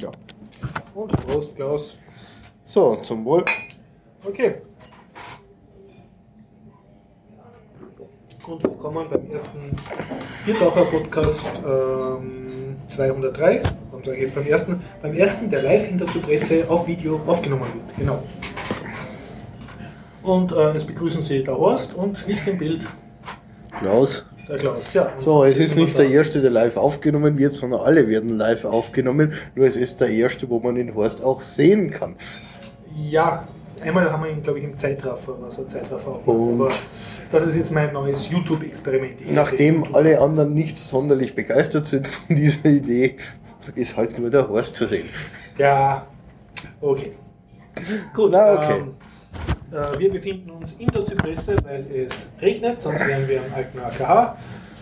Ja. Und Prost, Klaus. So, zum Wohl. Okay. Und willkommen beim ersten Biertaucher Podcast ähm, 203. Und zwar jetzt beim ersten, beim ersten, der live hinter zur Presse auf Video aufgenommen wird. Genau. Und äh, es begrüßen Sie der Horst und nicht im Bild Klaus. Der Klaus. Ja, So, es ist nicht der erste, der live aufgenommen wird, sondern alle werden live aufgenommen. Nur es ist der erste, wo man den Horst auch sehen kann. Ja, einmal haben wir ihn, glaube ich, im Zeitraffer, also Zeitraffer Aber das ist jetzt mein neues YouTube-Experiment. Nachdem YouTube- alle anderen nicht sonderlich begeistert sind von dieser Idee, ist halt nur der Horst zu sehen. Ja, okay. Gut, Na, okay. Ähm, äh, wir befinden uns in der Zypresse, weil es regnet, sonst wären wir am alten AKH.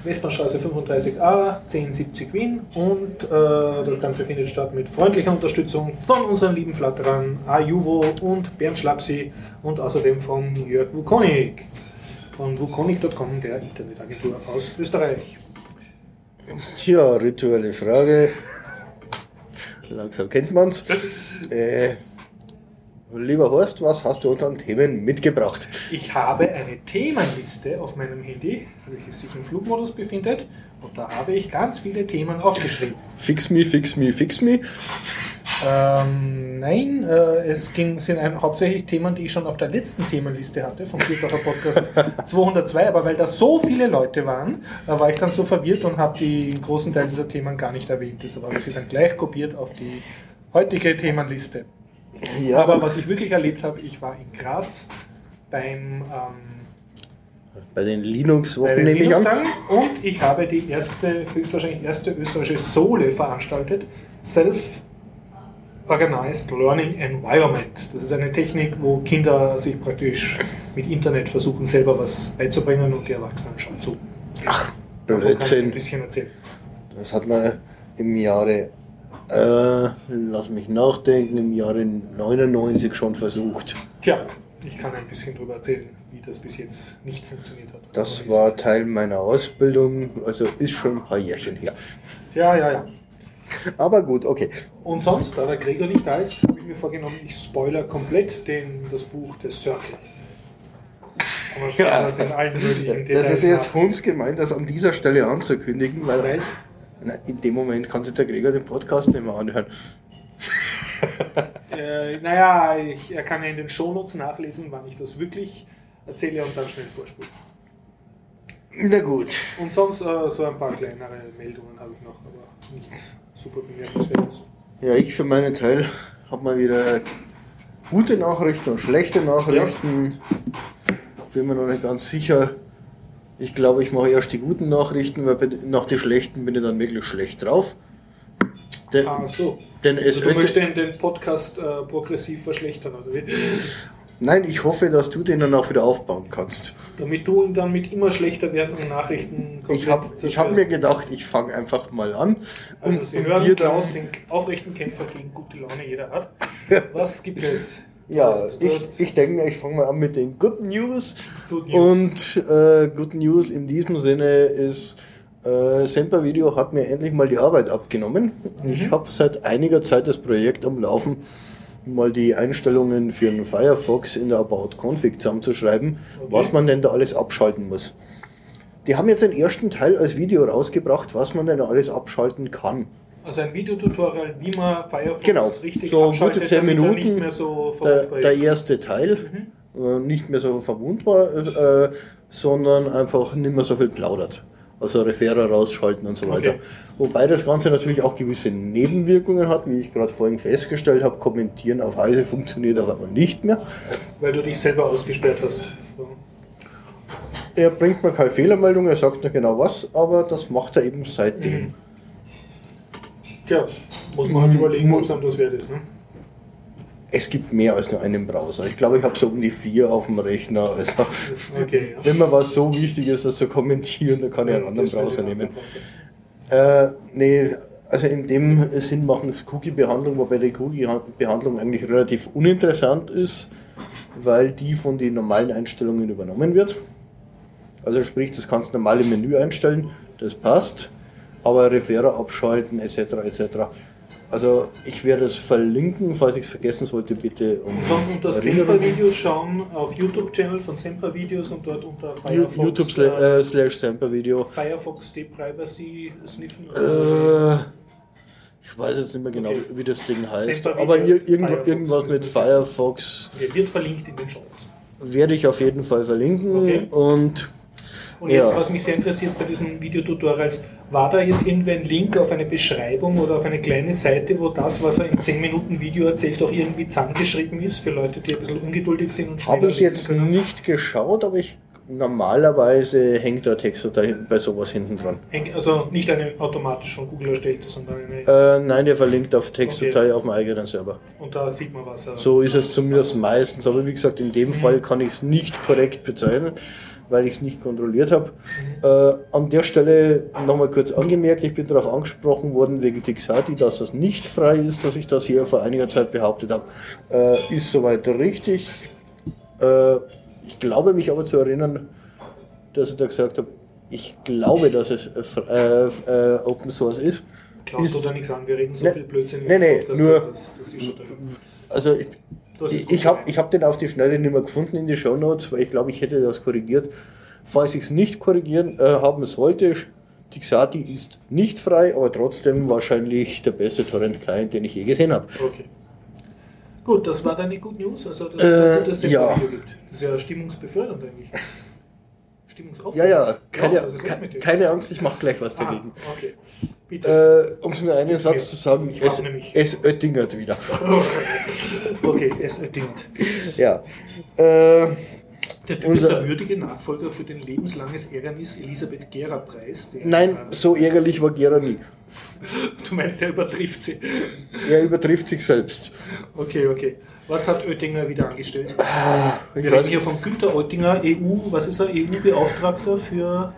Westbahnstraße 35a, 1070 Wien und äh, das Ganze findet statt mit freundlicher Unterstützung von unseren lieben Flatterern Ajuvo und Bernd Schlapsi und außerdem von Jörg Wukonik von wukonik.com, der Internetagentur aus Österreich. Tja, rituelle Frage. Langsam kennt man's. Äh, lieber Horst, was hast du an Themen mitgebracht? Ich habe eine Themenliste auf meinem Handy, welches sich im Flugmodus befindet. Und da habe ich ganz viele Themen aufgeschrieben. Fix me, fix me, fix me. Ähm, nein, äh, es ging, sind ein, hauptsächlich Themen, die ich schon auf der letzten Themenliste hatte, vom Biertaucher Podcast 202. Aber weil da so viele Leute waren, äh, war ich dann so verwirrt und habe den großen Teil dieser Themen gar nicht erwähnt. Deshalb habe ich sie dann gleich kopiert auf die heutige Themenliste. Ja, Aber was ich wirklich erlebt habe, ich war in Graz beim. Ähm, bei den Linux-Wochen nehme ich an. Und ich habe die erste, höchstwahrscheinlich erste österreichische Sohle veranstaltet. Self-Organized Learning Environment. Das ist eine Technik, wo Kinder sich praktisch mit Internet versuchen, selber was beizubringen und die Erwachsenen schauen zu. Kann ich ein Blödsinn. bisschen erzählen. Das hat man im Jahre, äh, lass mich nachdenken, im Jahre 99 schon versucht. Tja, ich kann ein bisschen darüber erzählen, wie das bis jetzt nicht funktioniert hat. Das war Teil meiner Ausbildung, also ist schon ein paar Jährchen her. Ja, ja, ja. Aber gut, okay. Und sonst, da der Gregor nicht da ist, habe ich mir vorgenommen, ich spoiler komplett den, das Buch des Circle. Ja. das ist jetzt uns gemeint, das an dieser Stelle anzukündigen, weil, Weil? Na, in dem Moment kann sich der Gregor den Podcast nicht mehr anhören. Äh, naja, ich, er kann ja in den Shownotes nachlesen, wann ich das wirklich erzähle und dann schnell vorspulen. Na gut. Und sonst äh, so ein paar kleinere Meldungen habe ich noch, aber nichts super bemerkenswertes. Ja, ich für meinen Teil habe mal wieder gute Nachrichten und schlechte Nachrichten. Bin mir noch nicht ganz sicher. Ich glaube, ich mache erst die guten Nachrichten, weil nach den schlechten bin ich dann wirklich schlecht drauf. Denn, Ah, so. denn es Also, du möchtest den, Podcast äh, progressiv verschlechtern, oder wie? Nein, ich hoffe, dass du den dann auch wieder aufbauen kannst. Damit du ihn dann mit immer schlechter werdenden Nachrichten Ich habe hab mir gedacht, ich fange einfach mal an. Also und- Sie und hören Klaus, den aufrechten Kämpfer gegen gute Laune jeder hat. Was gibt es? Ja, hast- ich, hast ich denke mir, ich fange mal an mit den Good News. Good News. Und äh, Good News in diesem Sinne ist, äh, Semper Video hat mir endlich mal die Arbeit abgenommen. Ich habe seit einiger Zeit das Projekt am Laufen, mal die Einstellungen für den Firefox in der About Config zusammenzuschreiben, Okay. was man denn da alles abschalten muss. Die haben jetzt den ersten Teil als Video rausgebracht, was man denn alles abschalten kann. Also ein Videotutorial, wie man Firefox Genau, richtig so abschaltet, gute 10 damit er Minuten. nicht mehr so Der, der erste Teil, äh, nicht mehr so verwundbar, äh, sondern einfach nicht mehr so viel plaudert. Also Referer rausschalten und so weiter. Okay. Wobei das Ganze natürlich auch gewisse Nebenwirkungen hat, wie ich gerade vorhin festgestellt habe. Kommentieren auf Heise funktioniert auf einmal nicht mehr. Weil du dich selber ausgesperrt hast. Er bringt mir keine Fehlermeldung, er sagt nicht genau was, aber das macht er eben seitdem. Mhm. Tja, muss man halt Mhm. überlegen, ob es einem das wert ist. Ne? Es gibt mehr als nur einen Browser. Ich glaube, ich habe so um die vier auf dem Rechner. Also, Okay, ja. wenn mir was so wichtig ist, das zu kommentieren, dann kann ich einen anderen Browser nehmen. Äh, nee, also in dem Sinn machen es Cookie-Behandlung, wobei die Cookie-Behandlung eigentlich relativ uninteressant ist, weil die von den normalen Einstellungen übernommen wird. Also sprich, das kannst du normal im Menü einstellen, das passt. Aber Referer abschalten etc. etc. Also ich werde es verlinken, falls ich es vergessen sollte, bitte um Ansonsten unter. Semper-Videos schauen, auf YouTube-Channel von Semper-Videos und dort unter Firefox, YouTube äh, sla- äh, slash Semper Video. Firefox Deprivacy sniffen. Äh, ich weiß jetzt nicht mehr genau, Okay. wie das Ding heißt, aber ir irgendwas mit. Firefox Okay, wird verlinkt in den Shows. werde ich auf jeden Fall verlinken Okay. und Und jetzt, Ja. was mich sehr interessiert bei diesen Videotutorials, war da jetzt irgendwie ein Link auf eine Beschreibung oder auf eine kleine Seite, wo das, was er in 10 Minuten Video erzählt, auch irgendwie zusammengeschrieben ist für Leute, die ein bisschen ungeduldig sind und schneller habe ich jetzt können? nicht geschaut, aber ich normalerweise hängt der Text da bei sowas hinten dran. Also nicht eine automatisch von Google erstellte, sondern eine. Äh, nein, der verlinkt auf Textdatei Okay. auf dem eigenen Server. und da sieht man was. So ist es zumindest meistens, aber wie gesagt, in dem Mhm. Fall kann ich es nicht korrekt bezeichnen, weil ich es nicht kontrolliert habe. Äh, an der Stelle nochmal kurz angemerkt, ich bin darauf angesprochen worden wegen Tixati, dass das nicht frei ist, dass ich das hier vor einiger Zeit behauptet habe. Äh, ist soweit richtig. Äh, ich glaube mich aber zu erinnern, dass ich da gesagt habe, ich glaube, dass es äh, äh, äh, Open Source ist. Klaust ist- du da nichts an, wir reden so Ne- viel Blödsinn nee, nee, nur- Das, das ist schon drin. Also ich, ich, gut habe ich hab den auf die Schnelle nicht mehr gefunden in die Show Notes, weil ich glaube, ich hätte das korrigiert. Falls ich es nicht korrigieren äh, haben sollte, Tixati ist nicht frei, aber trotzdem wahrscheinlich der beste Torrent-Client, den ich je gesehen habe. Okay. Gut, das war deine Good News. Also, dass Äh, es ein gutes ja. Video gibt. Das ist ja stimmungsbefördernd eigentlich. Stimmungsaufbauend. Ja, ja, keine, Klaus, was ist los ke- mit dir? keine Angst, ich mache gleich was dagegen. okay. Bitte. Äh, um es mit einem Gib's Satz zu sagen, Ich es, es oettingert wieder. okay, es dient. Ja. Äh, Der Typ ist der würdige Nachfolger für den lebenslanges Ärgernis Elisabeth Gera-Preis. nein, so ärgerlich war Gera nie. Du meinst, der übertrifft sie. Er übertrifft sich selbst. Okay, okay. Was hat Oettinger wieder angestellt? Ich Wir reden hier von Günter Oettinger, EU, was ist er, EU-Beauftragter für,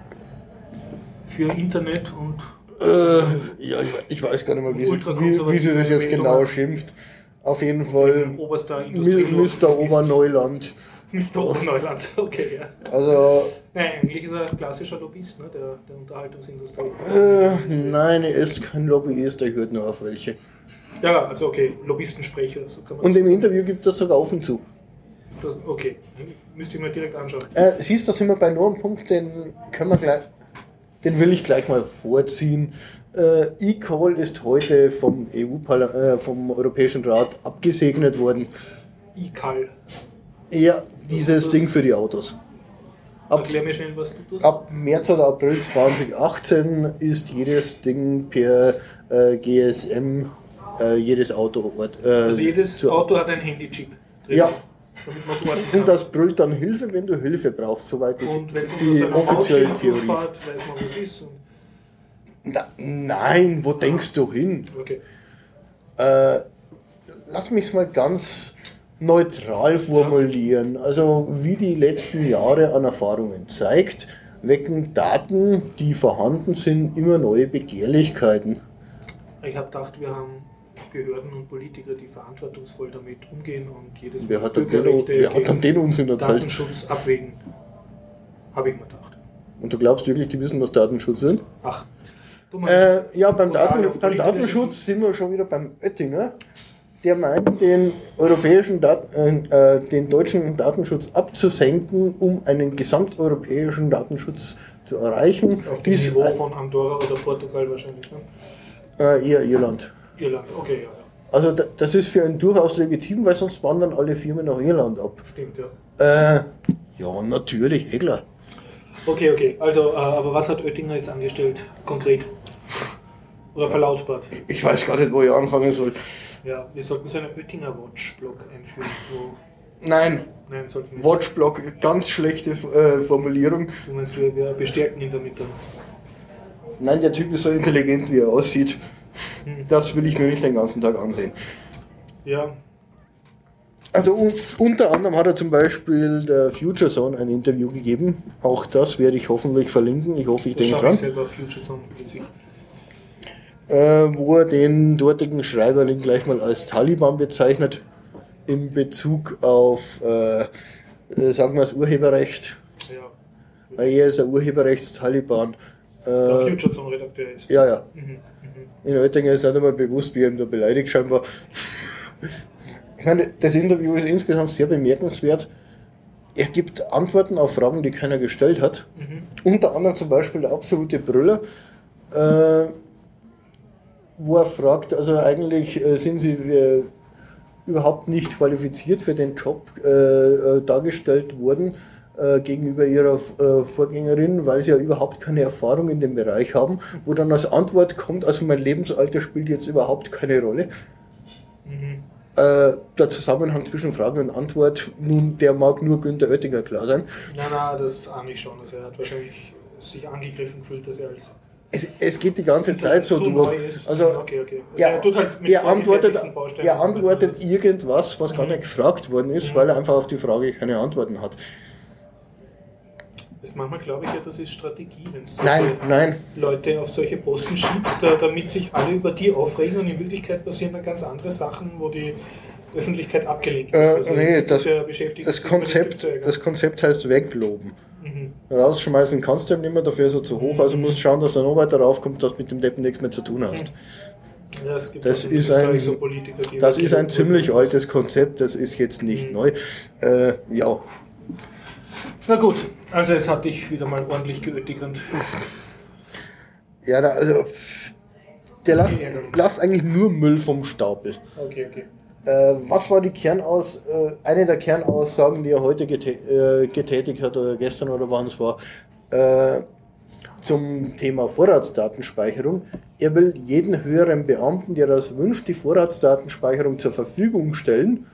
für Internet und Äh, ja, ich, ich weiß gar nicht mehr, wie sie, wie, wie sie das jetzt genau schimpft. Auf jeden Fall. Mr. Oberneuland. Mr. Oberneuland, okay, ja. Also, Nein, eigentlich ist er ein klassischer Lobbyist ne, der, der Unterhaltungsindustrie. äh, nein, er ist kein Lobbyist, er hört nur auf welche. Ja, also okay, Lobbystensprecher, so kann man Und das im Interview gibt er sogar offen zu. das, Okay, müsste ich mir direkt anschauen. Äh, siehst du, da sind wir bei nur einem Punkt, den können wir gleich, den will ich gleich mal vorziehen. Äh, E-Call ist heute vom, EU äh, vom Europäischen Rat abgesegnet worden. ICAL. Ja, dieses Ding für die Autos. Ab, Erklär mir schnell, was du tust. ab März oder April 2018 ist jedes Ding per äh, GSM, äh, jedes Auto äh, also jedes Auto hat ein Handy-Chip drin. Ja. Damit man es orten kann. Und das brüllt dann Hilfe, wenn du Hilfe brauchst, soweit ich Und wenn es unter die so einer offizielle Theorie. weiß man, wo es ist. Na, nein, wo denkst du hin? okay. Äh, lass mich mal ganz neutral formulieren. Also wie die letzten Jahre an Erfahrungen zeigt, wecken Daten, die vorhanden sind, immer neue Begehrlichkeiten. Ich habe gedacht, wir haben Behörden und Politiker, die verantwortungsvoll damit umgehen und jedes Wer hat, dann den, Bürgerrechte wer hat dann den Unsinn erzählt? Datenschutz abwägen. Habe ich mir gedacht. Und du glaubst wirklich, die wissen, was Datenschutz sind? Ach, Äh, ja, beim, Daten, beim Datenschutz sind wir schon wieder beim Oettinger. Der meint, den europäischen Dat äh, äh, den deutschen Datenschutz abzusenken, um einen gesamteuropäischen Datenschutz zu erreichen. auf dem Niveau von Andorra oder Portugal wahrscheinlich. Ne? äh, eher Irland. Irland, okay, ja. Also da, das ist für einen durchaus legitim, weil sonst wandern alle Firmen nach Irland ab. Stimmt, ja. Äh, ja, natürlich, eh klar. Okay, okay. Also, äh, aber was hat Oettinger jetzt angestellt, konkret? Oder verlautbart? Ich weiß gar nicht, wo ich anfangen soll. Ja, wir sollten so einen Oettinger Watch-Blog einführen. Nein, nein, sollten wir nicht. Watchblock, ganz schlechte äh, Formulierung. Du meinst, wir, wir bestärken ihn damit dann. Nein, der Typ ist so intelligent, wie er aussieht. Das will ich mir nicht den ganzen Tag ansehen. Ja, Also un unter anderem hat er zum Beispiel der Future Zone ein Interview gegeben. Auch das werde ich hoffentlich verlinken. Ich hoffe, ich das denke schaffe ich dran. selber Future Zone sich. Äh, wo er den dortigen Schreiberling gleich mal als Taliban bezeichnet. In Bezug auf, äh, äh, sagen wir das Urheberrecht. Ja. Weil er ist ein Urheberrechts-Taliban. Der Äh, Future Zone Redakteur jetzt. ja, ja. Mhm. In Oettinger ist nicht einmal bewusst, wie er ihn da beleidigt scheinbar. Ich meine, das Interview ist insgesamt sehr bemerkenswert. Er gibt Antworten auf Fragen, die keiner gestellt hat. Mhm. Unter anderem zum Beispiel der absolute Brüller, äh, wo er fragt, also eigentlich äh, sind sie äh, überhaupt nicht qualifiziert für den Job äh, äh, dargestellt worden äh, gegenüber ihrer äh, Vorgängerin, weil sie ja überhaupt keine Erfahrung in dem Bereich haben, wo dann als Antwort kommt, also mein Lebensalter spielt jetzt überhaupt keine Rolle. Mhm. Äh, der Zusammenhang zwischen Frage und Antwort, nun, der mag nur Günter Oettinger klar sein. Nein, nein, das ahne ich schon. Also er hat wahrscheinlich sich angegriffen gefühlt, dass er als Es, es geht die ganze Zeit so, neu durch. Also, okay, okay. Also er, er tut halt er antwortet, er antwortet irgendwas, was gar Mhm. nicht gefragt worden ist, Mhm. weil er einfach auf die Frage keine Antworten hat. Das manchmal glaube ich ja, das ist Strategie, wenn du Nein, nein, Leute auf solche Posten schiebst, da- damit sich alle über die aufregen und in Wirklichkeit passieren dann ganz andere Sachen, wo die Öffentlichkeit abgelenkt ist. Also Äh, nee, es das- ja das Konzept, das Konzept heißt wegloben. Mhm. Rausschmeißen kannst du ihm nicht mehr, dafür ist er zu hoch, also Mhm. musst schauen, dass er noch weiter raufkommt, dass du mit dem Deppen nichts mehr zu tun hast. Ja, es gibt Das ist ein- so Das ist ein ziemlich altes Konzept, das ist jetzt nicht Mhm. neu. Äh, ja, Na gut, also es hat dich wieder mal ordentlich geötigt und ja, da, also der uns. lasst eigentlich nur Müll vom Stapel. okay, okay. Äh, was war die Kernaus, äh, eine der Kernaussagen, die er heute getä äh, getätigt hat oder gestern oder wann es war, äh, zum Thema Vorratsdatenspeicherung? Er will jeden höheren Beamten, der das wünscht, die Vorratsdatenspeicherung zur Verfügung stellen.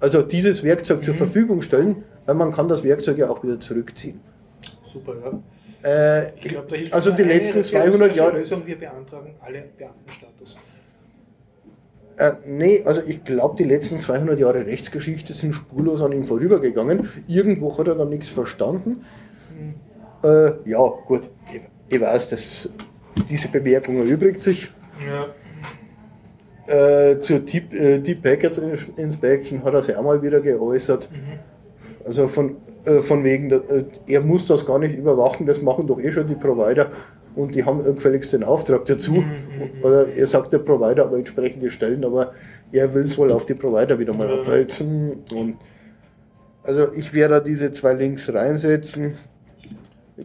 Also dieses Werkzeug zur Mhm. Verfügung stellen, weil man kann das Werkzeug ja auch wieder zurückziehen. Super, ja. Äh, Ich glaube, da hilft also die letzten realistische 200 Jahre. Lösung, wir beantragen alle Beamtenstatus. Äh, nee, also ich glaube, die letzten 200 Jahre Rechtsgeschichte sind spurlos an ihm vorübergegangen. Irgendwo hat er dann nichts verstanden. Mhm. Äh, ja, gut, ich, ich weiß, dass diese Bemerkung erübrigt sich. Ja, Äh, zur Deep, äh, Deep Packets Inspection hat er sich auch mal wieder geäußert. mhm. Also von, äh, von wegen, äh, er muss das gar nicht überwachen, das machen doch eh schon die Provider und die haben gefälligst den Auftrag dazu. Mhm, mhm. Oder er sagt der Provider aber entsprechende Stellen, aber er will es wohl auf die Provider wieder mal Ja. abwälzen. Und also ich werde da diese zwei Links reinsetzen.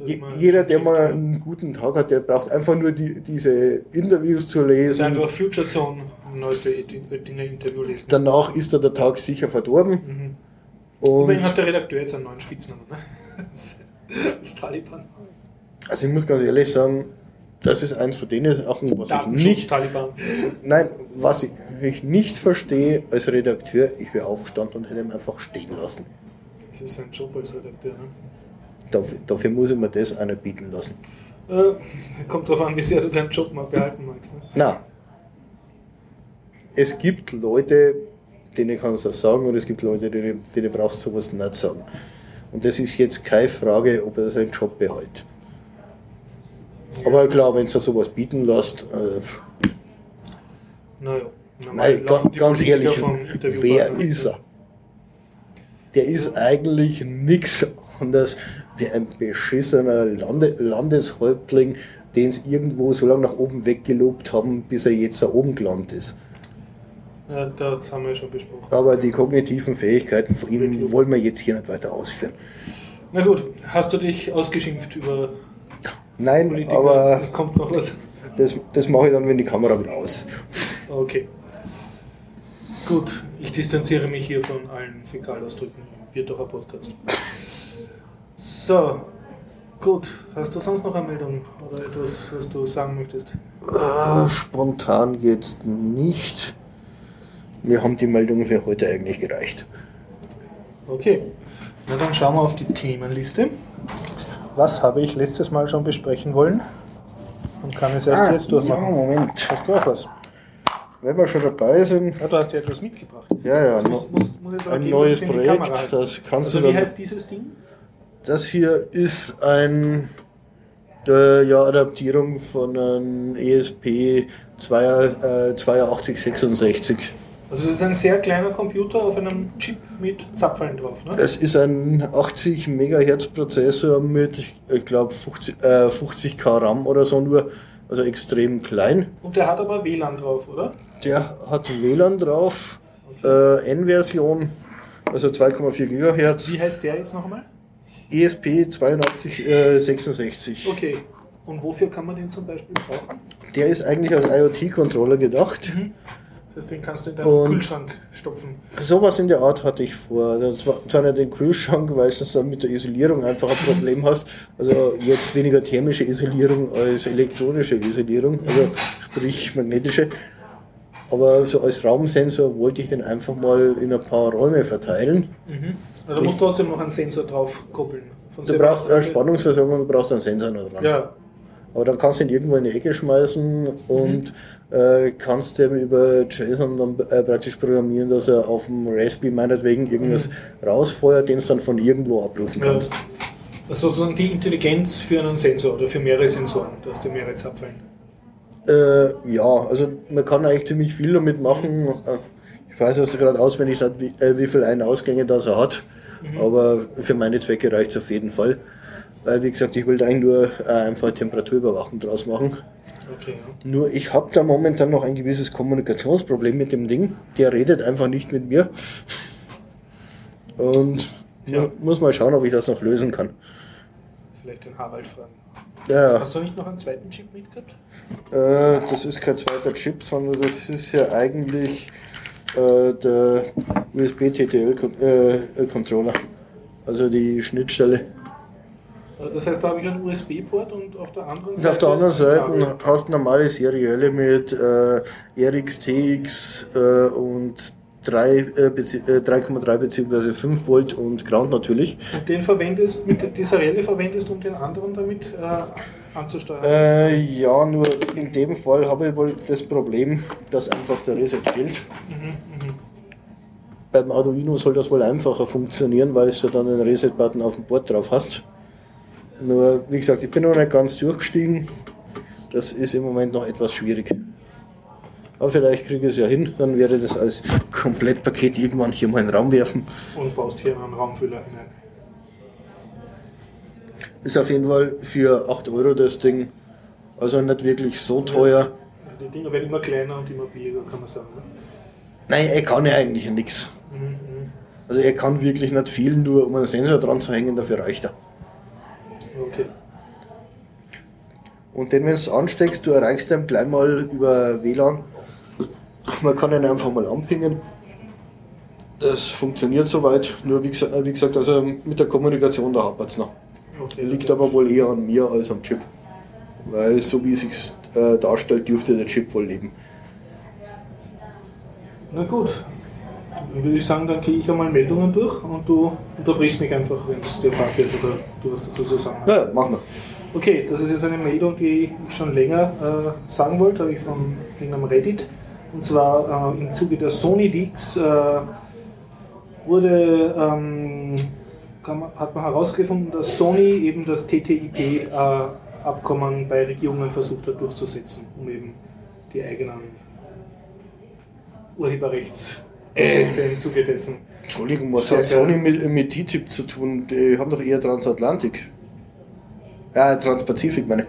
Je, jeder, der mal einen guten Tag hat, der braucht einfach nur die, diese Interviews zu Das ist lesen. einfach Future Zone, neueste Interview lesen. Danach ist da der Tag sicher verdorben. Mhm. Und Immerhin hat der Redakteur jetzt einen neuen Spitznamen. Ne? Als Taliban. Also ich muss ganz ehrlich sagen, das ist eins von den Sachen, was ich nicht, Datenschutz-Taliban. nein, was ich, ich nicht verstehe als Redakteur, ich wäre aufgestanden und hätte ihn einfach stehen lassen. Das ist sein Job als Redakteur. Ne? Dafür, dafür muss ich mir das einer bieten lassen. Äh, kommt drauf an, wie sehr du deinen Job mal behalten magst. Ne? Na, es gibt Leute, denen kannst du das sagen, und es gibt Leute, denen, denen brauchst du sowas nicht sagen. Und das ist jetzt keine Frage, ob er seinen Job behält. Aber klar, wenn du sowas bieten lässt, äh, Naja, Nein, ganz Politiker ehrlich, wer ist er? Der ist eigentlich nichts anderes wie ein beschissener Lande, Landeshäuptling, den es irgendwo so lange nach oben weggelobt haben, bis er jetzt da oben gelandet ist. Ja, das haben wir ja schon besprochen. Aber die kognitiven Fähigkeiten von Wirklich? wollen wir jetzt hier nicht weiter ausführen. Na gut, hast du dich ausgeschimpft über Nein, Politiker? aber Kommt noch was? das, das mache ich dann, wenn die Kamera wieder aus. Okay. Gut, ich distanziere mich hier von allen Fäkalausdrücken im Bierdacher Podcast. So, gut. Hast du sonst noch eine Meldung oder etwas, was du sagen möchtest? Äh, spontan jetzt nicht. Wir haben die Meldungen für heute eigentlich gereicht. Okay. Na dann schauen wir auf die Themenliste. Was habe ich letztes Mal schon besprechen wollen? Und kann es erst jetzt ja, durchmachen. Moment. Hast du auch was? Wenn wir schon dabei sind, Ja, du hast ja etwas mitgebracht. ja, ja, muss, muss, muss jetzt ein neues Projekt, das kannst Also du wie heißt dieses Ding? Das hier ist ein äh, ja, Adaptierung von einem ESP 8266. Also das ist ein sehr kleiner Computer auf einem Chip mit Zapfeln drauf, ne? Es ist ein 80 MHz Prozessor mit, ich glaube, 50, äh, 50k RAM oder so nur, also extrem klein. Und der hat aber WLAN drauf, oder? Der hat WLAN drauf, äh, N-Version, also 2,4 GHz, Wie heißt der jetzt nochmal? ESP 8266. Okay. Und wofür kann man den zum Beispiel brauchen? Der ist eigentlich als IoT-Controller gedacht. Das heißt, den kannst du in deinen Und- Kühlschrank stopfen. Sowas in der Art hatte ich vor. Das war zwar nicht den Kühlschrank, weil du dann mit der Isolierung einfach ein Problem hast. Also jetzt weniger thermische Isolierung als elektronische Isolierung, also sprich magnetische. Aber so als Raumsensor wollte ich den einfach mal in ein paar Räume verteilen. Mhm. Also da musst du trotzdem noch einen Sensor drauf koppeln. Du brauchst eine Spannungsversorgung, du brauchst einen Sensor noch dran. Ja. Aber dann kannst du ihn irgendwo in die Ecke schmeißen und äh, kannst den über JSON dann äh, praktisch programmieren, dass er auf dem Raspberry meinetwegen irgendwas rausfeuert, den du dann von irgendwo abrufen Ja. kannst. Also sozusagen die Intelligenz für einen Sensor oder für mehrere Sensoren. Da hast du mehrere Zapfeln. Äh, ja, also man kann eigentlich ziemlich viel damit machen. Äh, Ich weiß jetzt gerade auswendig nicht, wie, äh, wie viel Ein-Ausgänge das er hat, aber für meine Zwecke reicht es auf jeden Fall. Weil, wie gesagt, ich will da eigentlich nur äh, einfach Temperaturüberwachung draus machen. Okay. Ja. Nur ich habe da momentan noch ein gewisses Kommunikationsproblem mit dem Ding. Der redet einfach nicht mit mir. Und Ja. mu- muss mal schauen, ob ich das noch lösen kann. Vielleicht den Harald fragen. Ja, Hast du nicht noch einen zweiten Chip mitgehabt? äh, das ist kein zweiter Chip, sondern das ist ja eigentlich äh, der USB-TTL-Controller. Also die Schnittstelle. Das heißt, da habe ich einen USB-Port und auf der anderen Und auf der anderen Seite hast du normale serielle mit äh, RX, TX äh, und 3, äh, bezieh- äh, 3,3 bzw. 5 Volt und Ground natürlich. Und den verwendest, mit die Serielle verwendest, um den anderen damit äh, anzusteuern. Äh, ja, nur in dem Fall habe ich wohl das Problem, dass einfach der Reset fehlt. Beim Arduino soll das wohl einfacher funktionieren, weil du dann einen Reset-Button auf dem Board drauf hast. Nur, wie gesagt, ich bin noch nicht ganz durchgestiegen. Das ist im Moment noch etwas schwierig. Aber vielleicht kriege ich es ja hin, dann werde ich das als Komplettpaket irgendwann hier mal in den Raum werfen. und baust hier einen Raumfüller hinein. Ist auf jeden Fall für 8 Euro das Ding. Also nicht wirklich so teuer. Also die Dinger werden immer kleiner und immer billiger, kann man sagen. Ne? Nein, er kann ja eigentlich nichts. Mhm, mhm. Also er kann wirklich nicht viel, nur um einen Sensor dran zu hängen, dafür reicht er. Okay. Und den, wenn du es ansteckst, du erreichst ihn gleich mal über WLAN. Man kann ihn einfach mal anpingen. Das funktioniert soweit, nur wie gesagt, wie gesagt also mit der Kommunikation, da hapert es noch. okay. Liegt aber wohl eher an mir als am Chip. Weil so wie es sich äh, darstellt, dürfte der Chip wohl leben. Na gut. Dann würde ich sagen, dann gehe ich einmal Meldungen durch und du unterbrichst mich einfach, wenn es dir Fahrt wird oder du was dazu zu sagen hast. Ja, machen wir. Okay, das ist jetzt eine Meldung, die ich schon länger äh, sagen wollte, habe ich von irgendeinem Reddit. Und zwar äh, im Zuge der Sony Leaks äh, wurde, ähm, man, hat man herausgefunden, dass Sony eben das TTIP-Abkommen bei Regierungen versucht hat durchzusetzen, um eben die eigenen Im Zuge dessen. Entschuldigung, was hat. Sony mit, mit TTIP zu tun? Die haben doch eher Transatlantik. Ja, Transpazifik meine.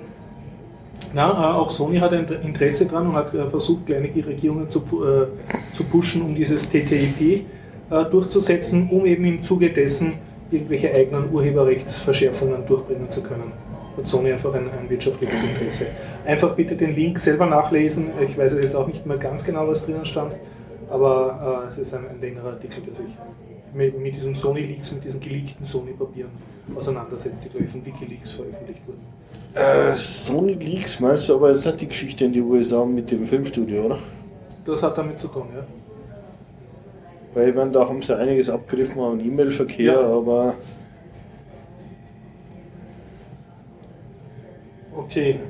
Ja, äh, auch Sony hat ein Interesse dran und hat äh, versucht, kleine Regierungen zu, äh, zu pushen, um dieses TTIP äh, durchzusetzen, um eben im Zuge dessen irgendwelche eigenen Urheberrechtsverschärfungen durchbringen zu können. Hat Sony einfach ein, ein wirtschaftliches Interesse. Einfach bitte den Link selber nachlesen. Ich weiß jetzt auch nicht mehr ganz genau, was drinnen stand, aber äh, es ist ein, ein längerer Artikel, der sich mit, mit diesen Sony-Leaks, mit diesen geleakten Sony-Papieren auseinandersetzt, die glaube ich von Wikileaks veröffentlicht wurden. Äh, Sony Leaks meinst du, aber jetzt hat die Geschichte in die USA mit dem Filmstudio, oder? Das hat damit zu tun, ja. Weil ich meine, da haben sie einiges abgegriffen an E-Mail-Verkehr, Ja. aber Okay,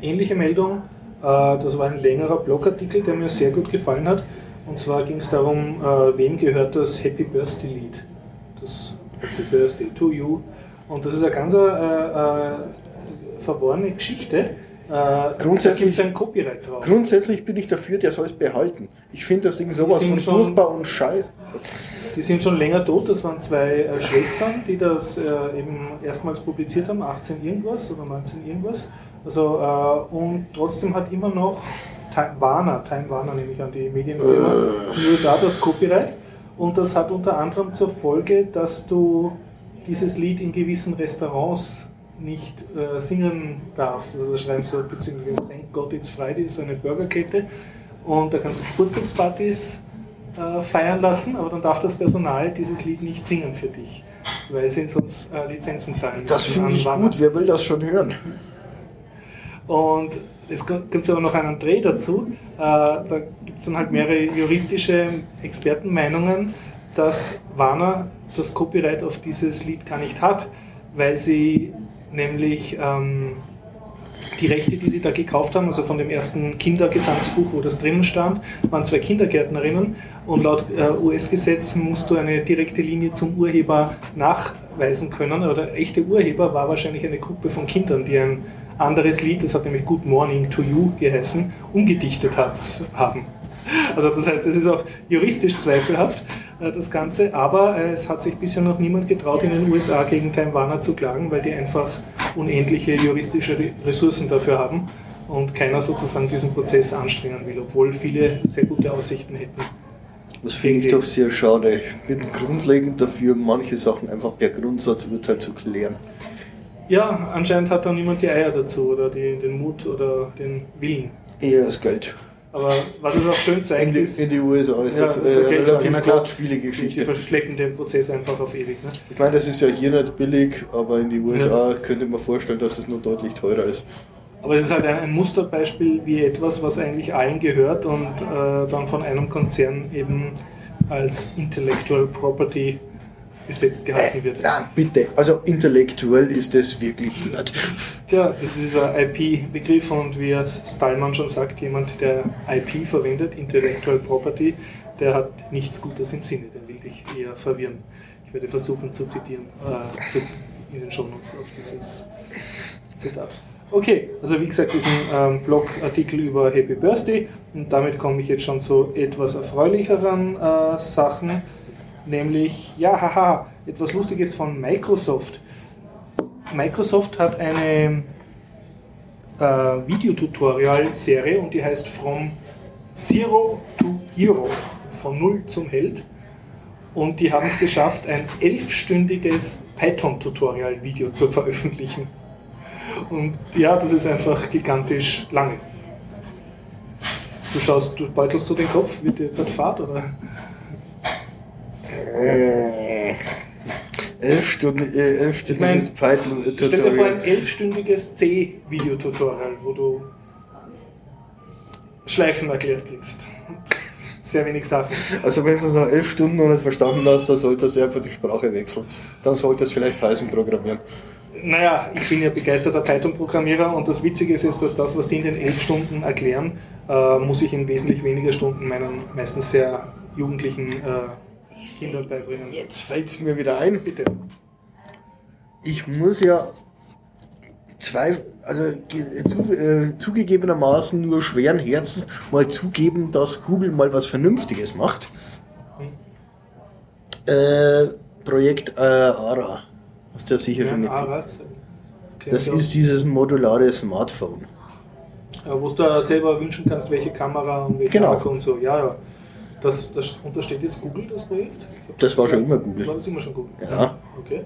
ähnliche Meldung. Äh, Das war ein längerer Blogartikel, der mir sehr gut gefallen hat. Und zwar ging es darum, äh, wem gehört das Happy Birthday Lied? Das Happy Birthday to You. Und das ist eine ganz äh, äh, verworrene Geschichte. Äh, Grundsätzlich- da gibt ein Copyright drauf. Grundsätzlich bin ich dafür, der soll es behalten. Ich finde das Ding sowas von schon- furchtbar und scheiße. Die sind schon länger tot, das waren zwei äh, Schwestern, die das äh, eben erstmals publiziert haben, 18 irgendwas oder 19 irgendwas. Also, äh, und trotzdem hat immer noch Time Warner, Time Warner nehme ich an, die Medienfirma in den USA das Copyright. Und das hat unter anderem zur Folge, dass du dieses Lied in gewissen Restaurants nicht äh, singen darfst. Also da schreibst du beziehungsweise Thank God It's Friday, so eine Burgerkette. Und da kannst du Geburtstagspartys äh, feiern lassen, aber dann darf das Personal dieses Lied nicht singen für dich, weil sie sonst äh, Lizenzen zahlen Das müssen finde an ich gut. Wer will das schon hören? Und es gibt aber noch einen Dreh dazu. Äh, da gibt es dann halt mehrere juristische Expertenmeinungen, dass Warner das Copyright auf dieses Lied gar nicht hat, weil sie nämlich ähm, die Rechte, die sie da gekauft haben, also von dem ersten Kindergesangsbuch, wo das drinnen stand, waren zwei Kindergärtnerinnen und laut äh, US-Gesetz musst du eine direkte Linie zum Urheber nachweisen können. Der echte Urheber war wahrscheinlich eine Gruppe von Kindern, die ein anderes Lied, das hat nämlich Good Morning to You geheißen, umgedichtet hat, haben. Also das heißt, es ist auch juristisch zweifelhaft, äh, das Ganze, aber äh, es hat sich bisher noch niemand getraut, in den USA gegen Time Warner zu klagen, weil die einfach unendliche juristische Re- Ressourcen dafür haben und keiner sozusagen diesen Prozess anstrengen will, obwohl viele sehr gute Aussichten hätten. Das finde ich doch sehr schade. Ich bin grundlegend dafür, manche Sachen einfach per Grundsatzurteil zu klären. Ja, anscheinend hat da niemand die Eier dazu oder die, den Mut oder den Willen. Eher das Geld. Aber was es auch schön In zeigt, die, ist, in die USA ist Ja, das das äh, eine Geldfrage, relativ kostspielige die Geschichte. verschleppen den Prozess einfach auf ewig. Ne? Ich meine, das ist ja hier nicht billig, aber in die USA könnte man vorstellen, dass es nur deutlich teurer ist. Aber es ist halt ein, ein Musterbeispiel wie etwas, was eigentlich allen gehört und äh, dann von einem Konzern eben als Intellectual Property besetzt gehalten wird. Na, bitte. Also intellektuell ist das wirklich nicht. Tja, das ist dieser IP-Begriff und wie Stallman schon sagt, jemand, der IP verwendet, Intellectual Property, der hat nichts Gutes im Sinne, der will dich eher verwirren. Ich werde versuchen zu zitieren äh, zu, in den Shownotes auf dieses Zitat. Okay, also wie gesagt, diesen ähm, Blogartikel über Happy Birthday und damit komme ich jetzt schon zu etwas erfreulicheren äh, Sachen, nämlich, ja, haha, etwas Lustiges von Microsoft. Microsoft hat eine äh, Videotutorial-Serie und die heißt From Zero to Hero, von Null zum Held. Und die haben es geschafft, ein elfstündiges Python-Tutorial-Video zu veröffentlichen. Und ja, das ist einfach gigantisch lange. Du schaust, du beutelst du den Kopf, wird dir gerade Fahrt oder? Äh, elf Stunden, äh, elf Stunden mein, ist Python äh, Stell dir vor, ein elfstündiges C-Videotutorial, wo du Schleifen erklärt kriegst. Sehr wenig Sachen. Also wenn du es nach elf Stunden noch nicht verstanden hast, dann solltest du einfach die Sprache wechseln. Dann solltest du vielleicht Python programmieren. Naja, ich bin ja begeisterter Python-Programmierer und das Witzige ist, dass das, was die in den elf Stunden erklären, äh, muss ich in wesentlich weniger Stunden meinen meistens sehr jugendlichen äh, Kindern beibringen. Jetzt fällt es mir wieder ein. Bitte. Ich muss ja zwei, also ge- zu, äh, zugegebenermaßen nur schweren Herzens mal zugeben, dass Google mal was Vernünftiges macht. Äh, Projekt äh, ARA. Hast du ja sicher schon Ja, mitgekriegt. Arad, erklär Das ist dieses modulare Smartphone. Ja, wo du selber wünschen kannst, welche Kamera und welche Genau. Akku und so. Ja, ja. Das, das untersteht jetzt Google, das Projekt? Glaub, Das war schon immer Google. War das immer schon Google? Ja. Okay.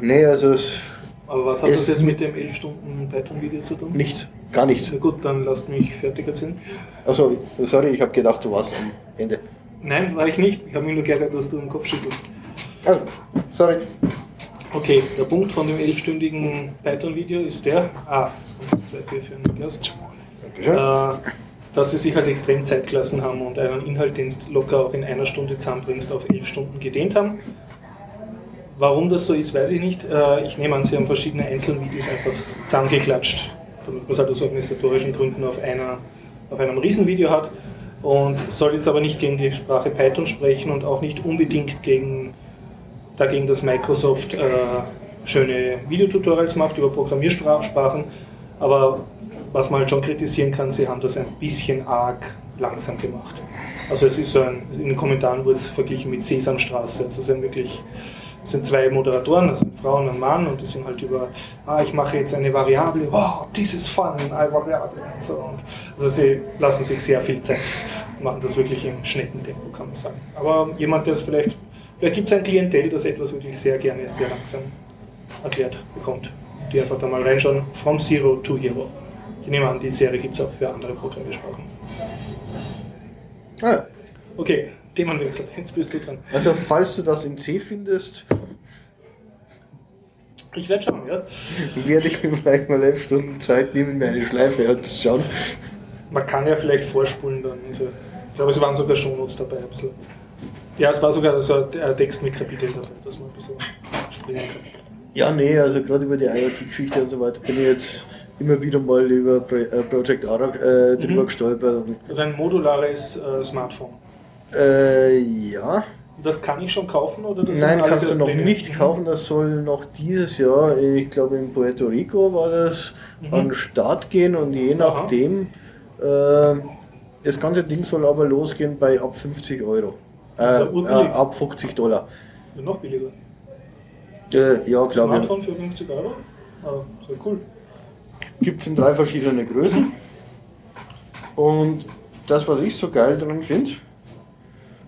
Nee, also es, Aber was hat das jetzt mit dem 11 Stunden Python-Video zu tun? nichts, gar nichts. Na gut, dann lasst mich fertig erzählen. Also, sorry, ich habe gedacht, du warst am Ende. Nein, war ich nicht. Ich habe mich nur geärgert, dass du den Kopf schüttelst. Also, sorry. Okay, der Punkt von dem 11-stündigen Python-Video ist der, ah, zwei Bier für ein Glas, Dankeschön. äh, dass sie sich halt extrem Zeit gelassen haben und einen Inhalt, den du locker auch in einer Stunde zusammenbringst, auf elf Stunden gedehnt haben. Warum das so ist, weiß ich nicht. Äh, Ich nehme an, sie haben verschiedene Einzelvideos einfach zusammengeklatscht, damit man es halt aus organisatorischen Gründen auf, einer, auf einem Riesenvideo hat. Und soll jetzt aber nicht gegen die Sprache Python sprechen und auch nicht unbedingt gegen, dagegen, dass Microsoft äh, schöne Videotutorials macht über Programmiersprachen. Aber was man halt schon kritisieren kann, sie haben das ein bisschen arg langsam gemacht. Also es ist so ein, in den Kommentaren wurde es verglichen mit Sesamstraße. Also es sind wirklich sind zwei Moderatoren, also eine Frau und ein Mann, und die sind halt über, ah, ich mache jetzt eine Variable, wow, this is fun, eine Variable und so. Und also sie lassen sich sehr viel Zeit, machen das wirklich im Schneckentempo, kann man sagen. Aber jemand, der es vielleicht, vielleicht gibt es ein Klientel, das etwas wirklich sehr gerne, sehr langsam erklärt bekommt. Die einfach da mal reinschauen, From Zero to Hero. Ich nehme an, die Serie gibt es auch für andere Programmiersprachen. Ah, Okay, Themenwechsel, jetzt bist du dran. also falls du das in C findest, Ich werde schauen, ja. werde ich mir vielleicht mal elf Stunden Zeit nehmen, mir eine Schleife anzuschauen. Man kann ja vielleicht vorspulen dann. Also, ich glaube, es waren sogar Shownotes dabei. Ein bisschen. Ja, es war sogar so ein Text mit Kapiteln dabei, dass man ein bisschen springen kann. Ja, nee, also gerade über die IoT-Geschichte und so weiter bin ich jetzt immer wieder mal über äh, Project Ara äh, drüber Mhm. gestolpert. Also ein modulares äh, Smartphone. äh, ja, Das kann ich schon kaufen oder das nein, kannst du noch Pläne? nicht Mhm. kaufen. Das soll noch dieses Jahr, ich glaube in Puerto Rico war das, Mhm. an den Start gehen und je nachdem, äh, das ganze Ding soll aber losgehen bei ab 50 Euro. Äh, ab 50 Dollar. Ja, noch billiger. Ja, glaube ich. Smartphone für 50 Euro? Ah, so cool. Gibt es in drei verschiedene Größen. Und das, was ich so geil dran finde,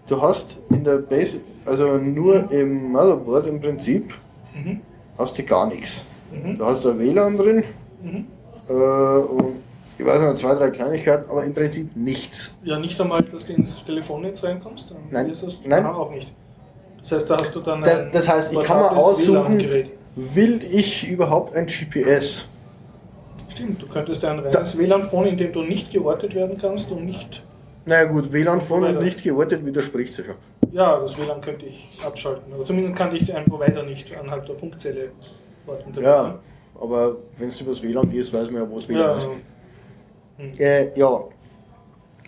du hast in der Basic, also nur im Motherboard im Prinzip, Mhm. hast du gar nichts. Mhm. Du hast da WLAN drin Mhm. äh, und ich weiß noch zwei, drei Kleinigkeiten, aber im Prinzip nichts. Ja, nicht einmal, dass du ins Telefonnetz reinkommst? Dann Nein. das, Nein. Auch nicht. Das heißt, da hast du dann Das, das heißt, ich kann portables aussuchen, will ich überhaupt ein GPS? Stimmt, du könntest ein reines WLAN-Phone, in dem du nicht geortet werden kannst und nicht. Naja gut, WLAN von und nicht geortet widerspricht sich schon. Ja, das WLAN könnte ich abschalten. Aber zumindest kann ich einen Provider nicht anhand der Funkzelle orten. Ja, aber wenn du übers WLAN gehst, weiß man ja, wo es WLAN ja. ist. Äh, ja.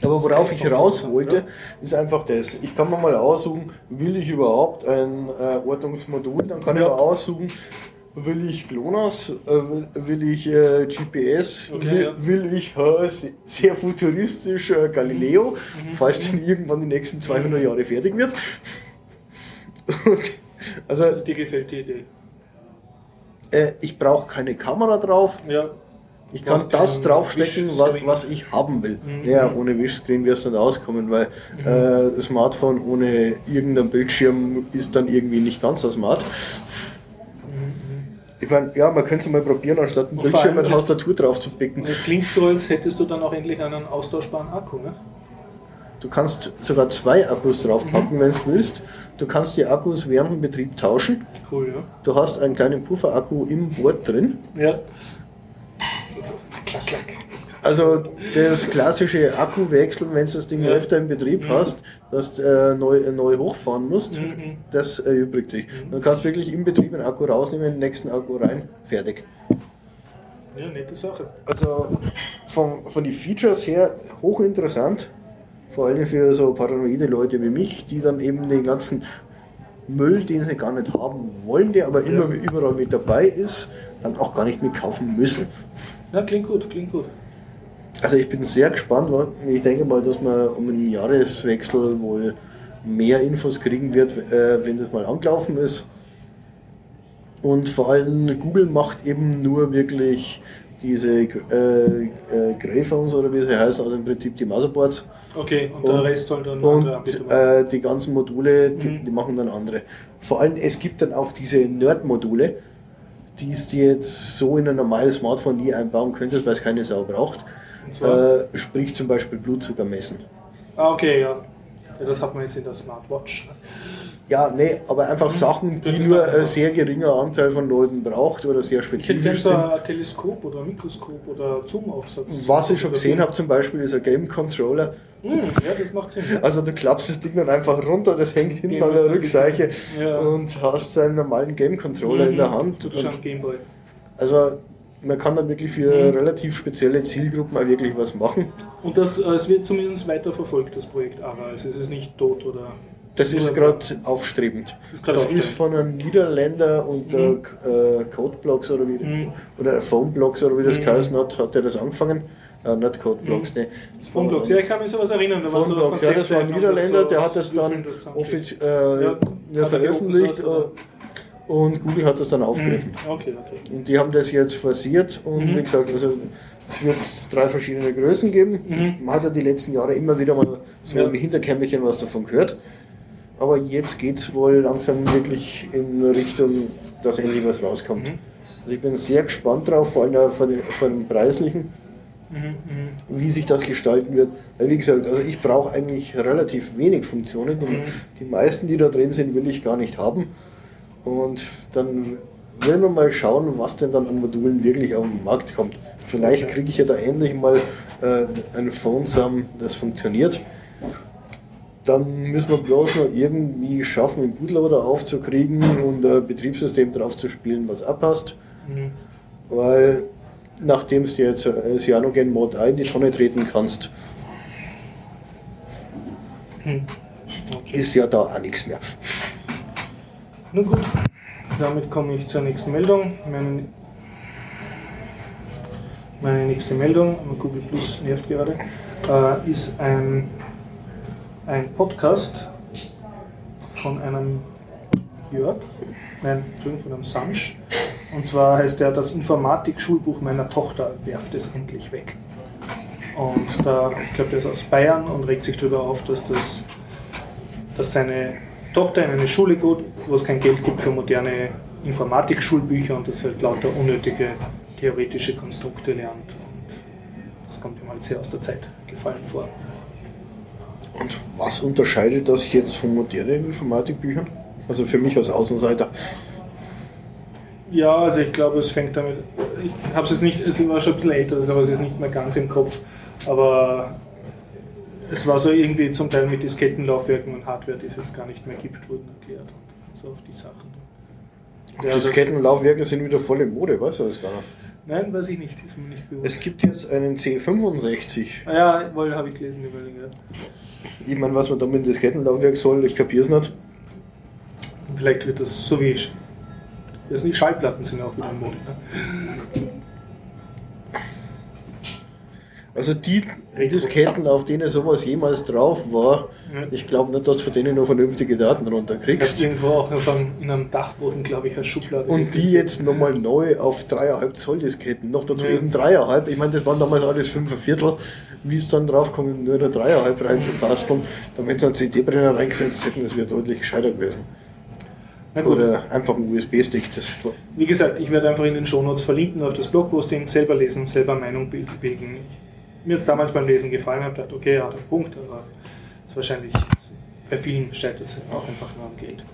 Aber worauf ich raus wollte, ja. ist einfach das. Ich kann mir mal aussuchen, will ich überhaupt ein äh, Ortungsmodul, dann kann Ja. ich mir aussuchen, will ich GLONASS, äh, will, ich äh, GPS, Okay, will, ja. will ich äh, se- sehr futuristisch Galileo, Mhm. falls dann irgendwann die nächsten 200 Jahre fertig wird. Und, also Dir gefällt die Idee. äh, ich brauche keine Kamera drauf, Ja. Ich kann hast das draufstecken, was, was ich haben will. Mhm. Ja, ohne Wischscreen wirst du nicht auskommen, weil Mhm. äh, Smartphone ohne irgendeinen Bildschirm ist dann irgendwie nicht ganz so smart. Ich meine, ja, man könnte es mal probieren, anstatt einen Bildschirm eine Tastatur drauf zu picken. Es klingt so, als hättest du dann auch endlich einen austauschbaren Akku, ne? Du kannst sogar zwei Akkus draufpacken, Mhm. wenn du willst. Du kannst die Akkus während dem Betrieb tauschen. Cool, ja. Du hast einen kleinen Pufferakku im Board drin. Ja. Klack, klack. Also das klassische Akku wechseln, wenn du das Ding Ja. öfter im Betrieb Mhm. hast, dass du äh, neu, neu hochfahren musst, Mhm. das erübrigt sich. Dann kannst du wirklich im Betrieb einen Akku rausnehmen, den nächsten Akku rein, fertig. Ja, nette Sache. Also von, von den Features her hochinteressant, vor allem für so paranoide Leute wie mich, die dann eben den ganzen Müll, den sie gar nicht haben wollen, der aber immer Ja. überall mit dabei ist, dann auch gar nicht mit kaufen müssen. Ja, klingt gut, klingt gut. Also ich bin sehr gespannt. Ich denke mal, dass man um den Jahreswechsel wohl mehr Infos kriegen wird, äh, wenn das mal angelaufen ist. Und vor allem Google macht eben nur wirklich diese äh, äh, Greyphones oder wie sie heißen, also im Prinzip die Motherboards. Okay, und, Und- der Rest soll dann Und äh, die ganzen Module, die, Mhm. die machen dann andere. Vor allem, es gibt dann auch diese Nerd-Module, die es dir jetzt so in ein normales Smartphone nie einbauen könntest, weil es keine Sau braucht. Äh, sprich zum Beispiel Blutzucker messen. ah, okay, ja. Ja. Das hat man jetzt in der Smartwatch. Ja, nee, aber einfach Mhm. Sachen, die nur ein sehr geringer Anteil von Leuten braucht oder sehr Ich hätte spezifisch gerne so sind. ein Teleskop oder ein Mikroskop oder Zoom-Aufsatz. Was ich schon gesehen habe zum Beispiel ist ein Game Controller. Hm, ja, das macht Sinn. Also du klappst das Ding dann einfach runter, das hängt hinten an der Rückseite Ja. und hast einen normalen Game Controller in der Hand. Das ist ein Gameboy. Also man kann dann wirklich für Mhm. relativ spezielle Zielgruppen auch wirklich was machen. Und das, äh, es wird zumindest weiter verfolgt, das Projekt ARA. Also es ist nicht tot oder. Das ist gerade aufstrebend. Ist grad das aufstrebend. ist von einem Niederländer und der Mhm. äh, Codeblocks oder wie Mhm. oder Phoneblocks oder wie das Mhm. geheißen hat, hat er das angefangen. Äh, nicht Codeblocks, Mhm. ne. Phoneblogs, ja, ich kann mich sowas erinnern. Da war so ein Phoneblocks, ja, das war ein Konzept, Niederländer, so der hat das dann das offiziell äh, Ja, ja, er veröffentlicht und Google hat das dann aufgegriffen. Mhm. Okay, okay. Und die haben das jetzt forciert und Mhm. wie gesagt, also es wird drei verschiedene Größen geben. Mhm. Man hat ja die letzten Jahre immer wieder mal so Ja. im Hinterkämmerchen was davon gehört. Aber jetzt geht es wohl langsam wirklich in Richtung, dass endlich was rauskommt. Mhm. Also ich bin sehr gespannt drauf, vor allem auch von von dem Preislichen, Mhm, mhm. wie sich das gestalten wird. Weil wie gesagt, also ich brauche eigentlich relativ wenig Funktionen. Die, die meisten, die da drin sind, will ich gar nicht haben. Und dann werden wir mal schauen, was denn dann an Modulen wirklich auf den Markt kommt. Vielleicht kriege ich ja da endlich mal äh, ein Phone zusammen, das funktioniert. Dann müssen wir bloß noch irgendwie schaffen, einen Bootloader aufzukriegen und ein Betriebssystem drauf zu spielen, was abpasst. Mhm. Weil nachdem du jetzt äh, Cyanogen Mod ein in die Tonne treten kannst, Mhm. Okay. ist ja da auch nichts mehr. Na gut, damit komme ich zur nächsten Meldung. Meine, meine nächste Meldung, Google Plus nervt gerade, äh, ist ein, ein Podcast von einem Jörg, nein, Entschuldigung, von einem Sansch. Und zwar heißt der Das Informatik-Schulbuch meiner Tochter werft es endlich weg. Und da, ich glaube, der ist aus Bayern und regt sich darüber auf, dass das dass seine Tochter in eine Schule geht, wo es kein Geld gibt für moderne Informatik-Schulbücher und das halt lauter unnötige theoretische Konstrukte lernt. Und das kommt ihm halt sehr aus der Zeit gefallen vor. Und was unterscheidet das jetzt von modernen Informatikbüchern? Also für mich als Außenseiter. Ja, also ich glaube, es fängt damit. Ich habe es jetzt nicht, es war schon ein bisschen älter, habe ich jetzt nicht mehr ganz im Kopf, aber es war so irgendwie zum Teil mit Diskettenlaufwerken und Hardware, die es jetzt gar nicht mehr gibt, wurden erklärt und so auf die Sachen. Ja, also- Diskettenlaufwerke sind wieder voll in Mode, weißt du das gar nicht? Nein, weiß ich nicht, ist mir nicht bewusst. Es gibt jetzt einen C65. Ah ja, wohl habe ich gelesen, die Meldung, ja. Ich meine, was man da mit dem Diskettenlaufwerk soll, ich kapiere es nicht. Vielleicht wird das so wie ich. Das sind die Schallplatten sind auch wieder in Mode. Ne? Also die Disketten, auf denen sowas jemals drauf war, Ja. ich glaube nicht, dass du von denen nur vernünftige Daten runterkriegst. irgendwo auch auf einem, in einem Dachboden, glaube ich, als Schublade. Und die jetzt nochmal neu auf 3,5 Zoll Disketten, noch dazu Ja. eben 3,5. Ich meine, das waren damals alles 5 Viertel, wie es dann drauf kommt, nur eine 3,5 reinzubasteln. Dann wenn sie einen CD-Brenner reingesetzt hätten, das wäre deutlich gescheiter gewesen. Na gut, Oder einfach ein USB-Stick. Das wie gesagt, ich werde einfach in den Shownotes verlinken auf das Blogposting, selber lesen, selber Meinung bild- bilden. Mir hat es damals beim Lesen gefallen, habe gedacht, okay, er hat einen Punkt, aber es ist wahrscheinlich, bei vielen scheitert es auch einfach nur am Geld.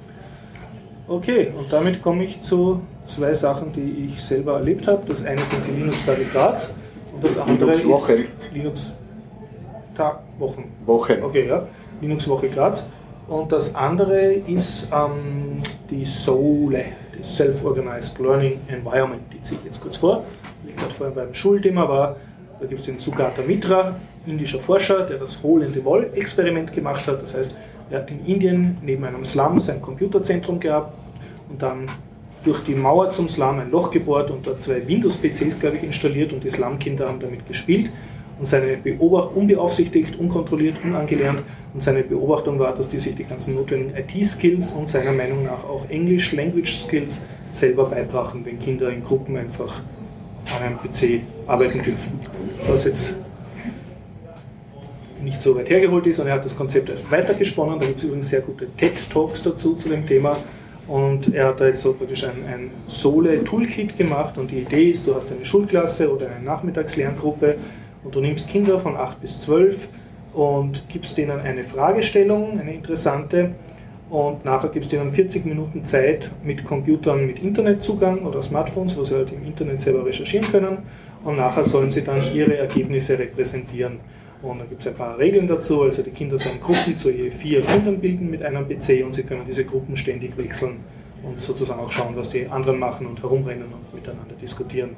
Okay, und damit komme ich zu zwei Sachen, die ich selber erlebt habe. Das eine sind die Linux Study Graz und das andere Linux-Wochen. ist Linux Tag, Wochen. Wochen. Okay, ja. Linux Woche Graz. Und das andere ist ähm, die SOLE, die Self-Organized Learning Environment. Die ziehe ich jetzt kurz vor. Wie ich gerade vorher beim Schulthema war, da gibt es den Sugata Mitra, indischer Forscher, der das Hole-in-the-Wall-Experiment gemacht hat. Das heißt, er hat in Indien neben einem Slum sein Computerzentrum gehabt und dann durch die Mauer zum Slum ein Loch gebohrt und dort zwei Windows-PCs, glaube ich, installiert und die Slum-Kinder haben damit gespielt. Und seine Beobachtung, unbeaufsichtigt, unkontrolliert, unangelernt, und seine Beobachtung war, dass die sich die ganzen notwendigen IT-Skills und seiner Meinung nach auch English-Language-Skills selber beibrachen, wenn Kinder in Gruppen einfach an einem PC arbeiten dürfen. Was jetzt nicht so weit hergeholt ist und er hat das Konzept weitergesponnen. Da gibt es übrigens sehr gute TED-Talks dazu zu dem Thema. Und er hat da jetzt so praktisch ein, ein Sole-Toolkit gemacht und die Idee ist, du hast eine Schulklasse oder eine Nachmittagslerngruppe und du nimmst Kinder von 8 bis 12 und gibst denen eine Fragestellung, eine interessante und nachher gibst du ihnen 40 Minuten Zeit mit Computern mit Internetzugang oder Smartphones, wo sie halt im Internet selber recherchieren können und nachher sollen sie dann ihre Ergebnisse repräsentieren. Und da gibt es ein paar Regeln dazu, also die Kinder sollen Gruppen zu je vier Kindern bilden mit einem PC und sie können diese Gruppen ständig wechseln und sozusagen auch schauen, was die anderen machen und herumrennen und miteinander diskutieren.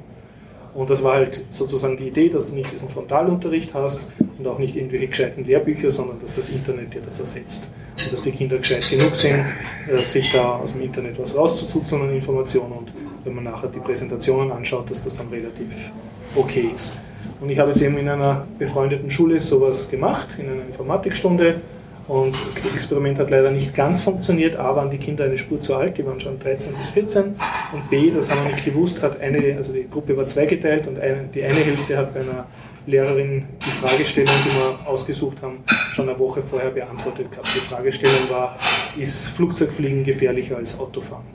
Und das war halt sozusagen die Idee, dass du nicht diesen Frontalunterricht hast und auch nicht irgendwelche gescheiten Lehrbücher, sondern dass das Internet dir das ersetzt. wissen, dass die Kinder gescheit genug sind, äh, sich da aus dem Internet was rauszuzuzeln an Informationen und wenn man nachher die Präsentationen anschaut, dass das dann relativ okay ist. Und ich habe jetzt eben in einer befreundeten Schule sowas gemacht, in einer Informatikstunde. Und das Experiment hat leider nicht ganz funktioniert. A waren die Kinder eine Spur zu alt, die waren schon 13 bis 14. Und B, das haben wir nicht gewusst, hat eine, also die Gruppe war zweigeteilt und eine, die eine Hälfte hat bei einer Lehrerin die Fragestellung, die wir ausgesucht haben, schon eine Woche vorher beantwortet gehabt. Die Fragestellung war, ist Flugzeugfliegen gefährlicher als Autofahren?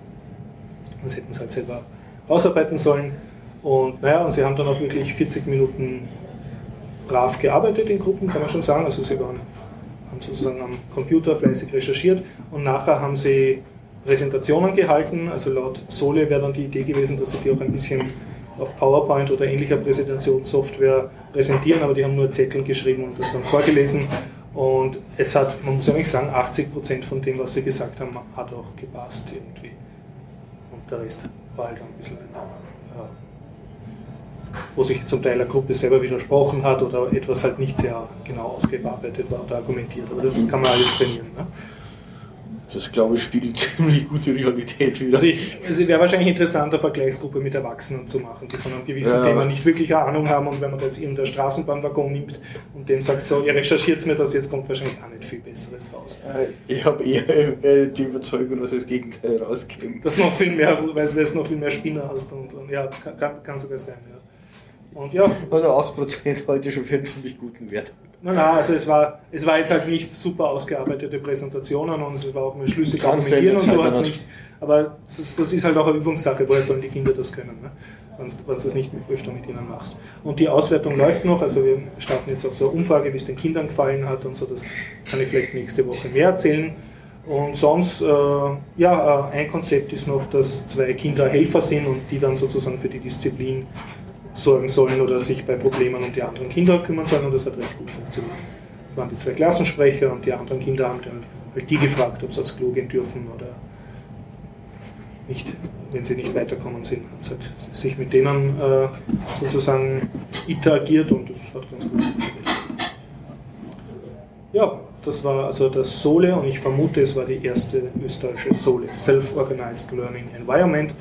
Das hätten sie halt selber ausarbeiten sollen. Und naja, und sie haben dann auch wirklich 40 Minuten brav gearbeitet in Gruppen, kann man schon sagen. Also sie waren, haben sozusagen am Computer fleißig recherchiert und nachher haben sie Präsentationen gehalten. Also laut Sole wäre dann die Idee gewesen, dass sie die auch ein bisschen auf PowerPoint oder ähnlicher Präsentationssoftware präsentieren, aber die haben nur Zettel geschrieben und das dann vorgelesen. Und es hat, man muss eigentlich sagen, 80 Prozent von dem, was sie gesagt haben, hat auch gepasst irgendwie. Und der Rest war halt ein bisschen wo sich zum Teil eine Gruppe selber widersprochen hat oder etwas halt nicht sehr genau ausgearbeitet war oder argumentiert. Aber das kann man alles trainieren. Ne? Das glaube ich spiegelt ziemlich gute Realität wieder. Also, ich, also wäre wahrscheinlich interessant, eine Vergleichsgruppe mit Erwachsenen zu machen, die von einem gewissen ja. Thema nicht wirklich eine Ahnung haben und wenn man jetzt irgendeinen Straßenbahnwaggon nimmt und dem sagt, so, ihr recherchiert mir das, jetzt kommt wahrscheinlich auch nicht viel Besseres raus. Äh, ich habe eher äh, die Überzeugung, dass das Gegenteil rauskommt. Das noch viel mehr, weil es noch viel mehr Spinner hast und, und ja, kann, kann sogar sein, ja. Und ja. Also 8% heute schon für einen ziemlich guten Wert. Nein, nein, also es war, es war jetzt halt nicht super ausgearbeitete Präsentationen und es war auch mal schlüssig argumentieren und so hat es nicht. Aber das, das, ist halt auch eine Übungssache, woher sollen die Kinder das können, ne? wenn du das nicht öfter mit ihnen machst. Und die Auswertung läuft noch, also wir starten jetzt auch so eine Umfrage, wie es den Kindern gefallen hat und so, das kann ich vielleicht nächste Woche mehr erzählen. Und sonst, äh, ja, äh, ein Konzept ist noch, dass zwei Kinder Helfer sind und die dann sozusagen für die Disziplin sorgen sollen oder sich bei Problemen um die anderen Kinder kümmern sollen und das hat recht gut funktioniert. Das waren die zwei Klassensprecher und die anderen Kinder haben dann halt die gefragt, ob sie aufs Klo gehen dürfen oder nicht, wenn sie nicht weiterkommen sind. Haben halt sich mit denen äh, sozusagen interagiert und das hat ganz gut funktioniert. Ja, das war also das SOLE und ich vermute, es war die erste österreichische SOLE, Self-Organized Learning Environment.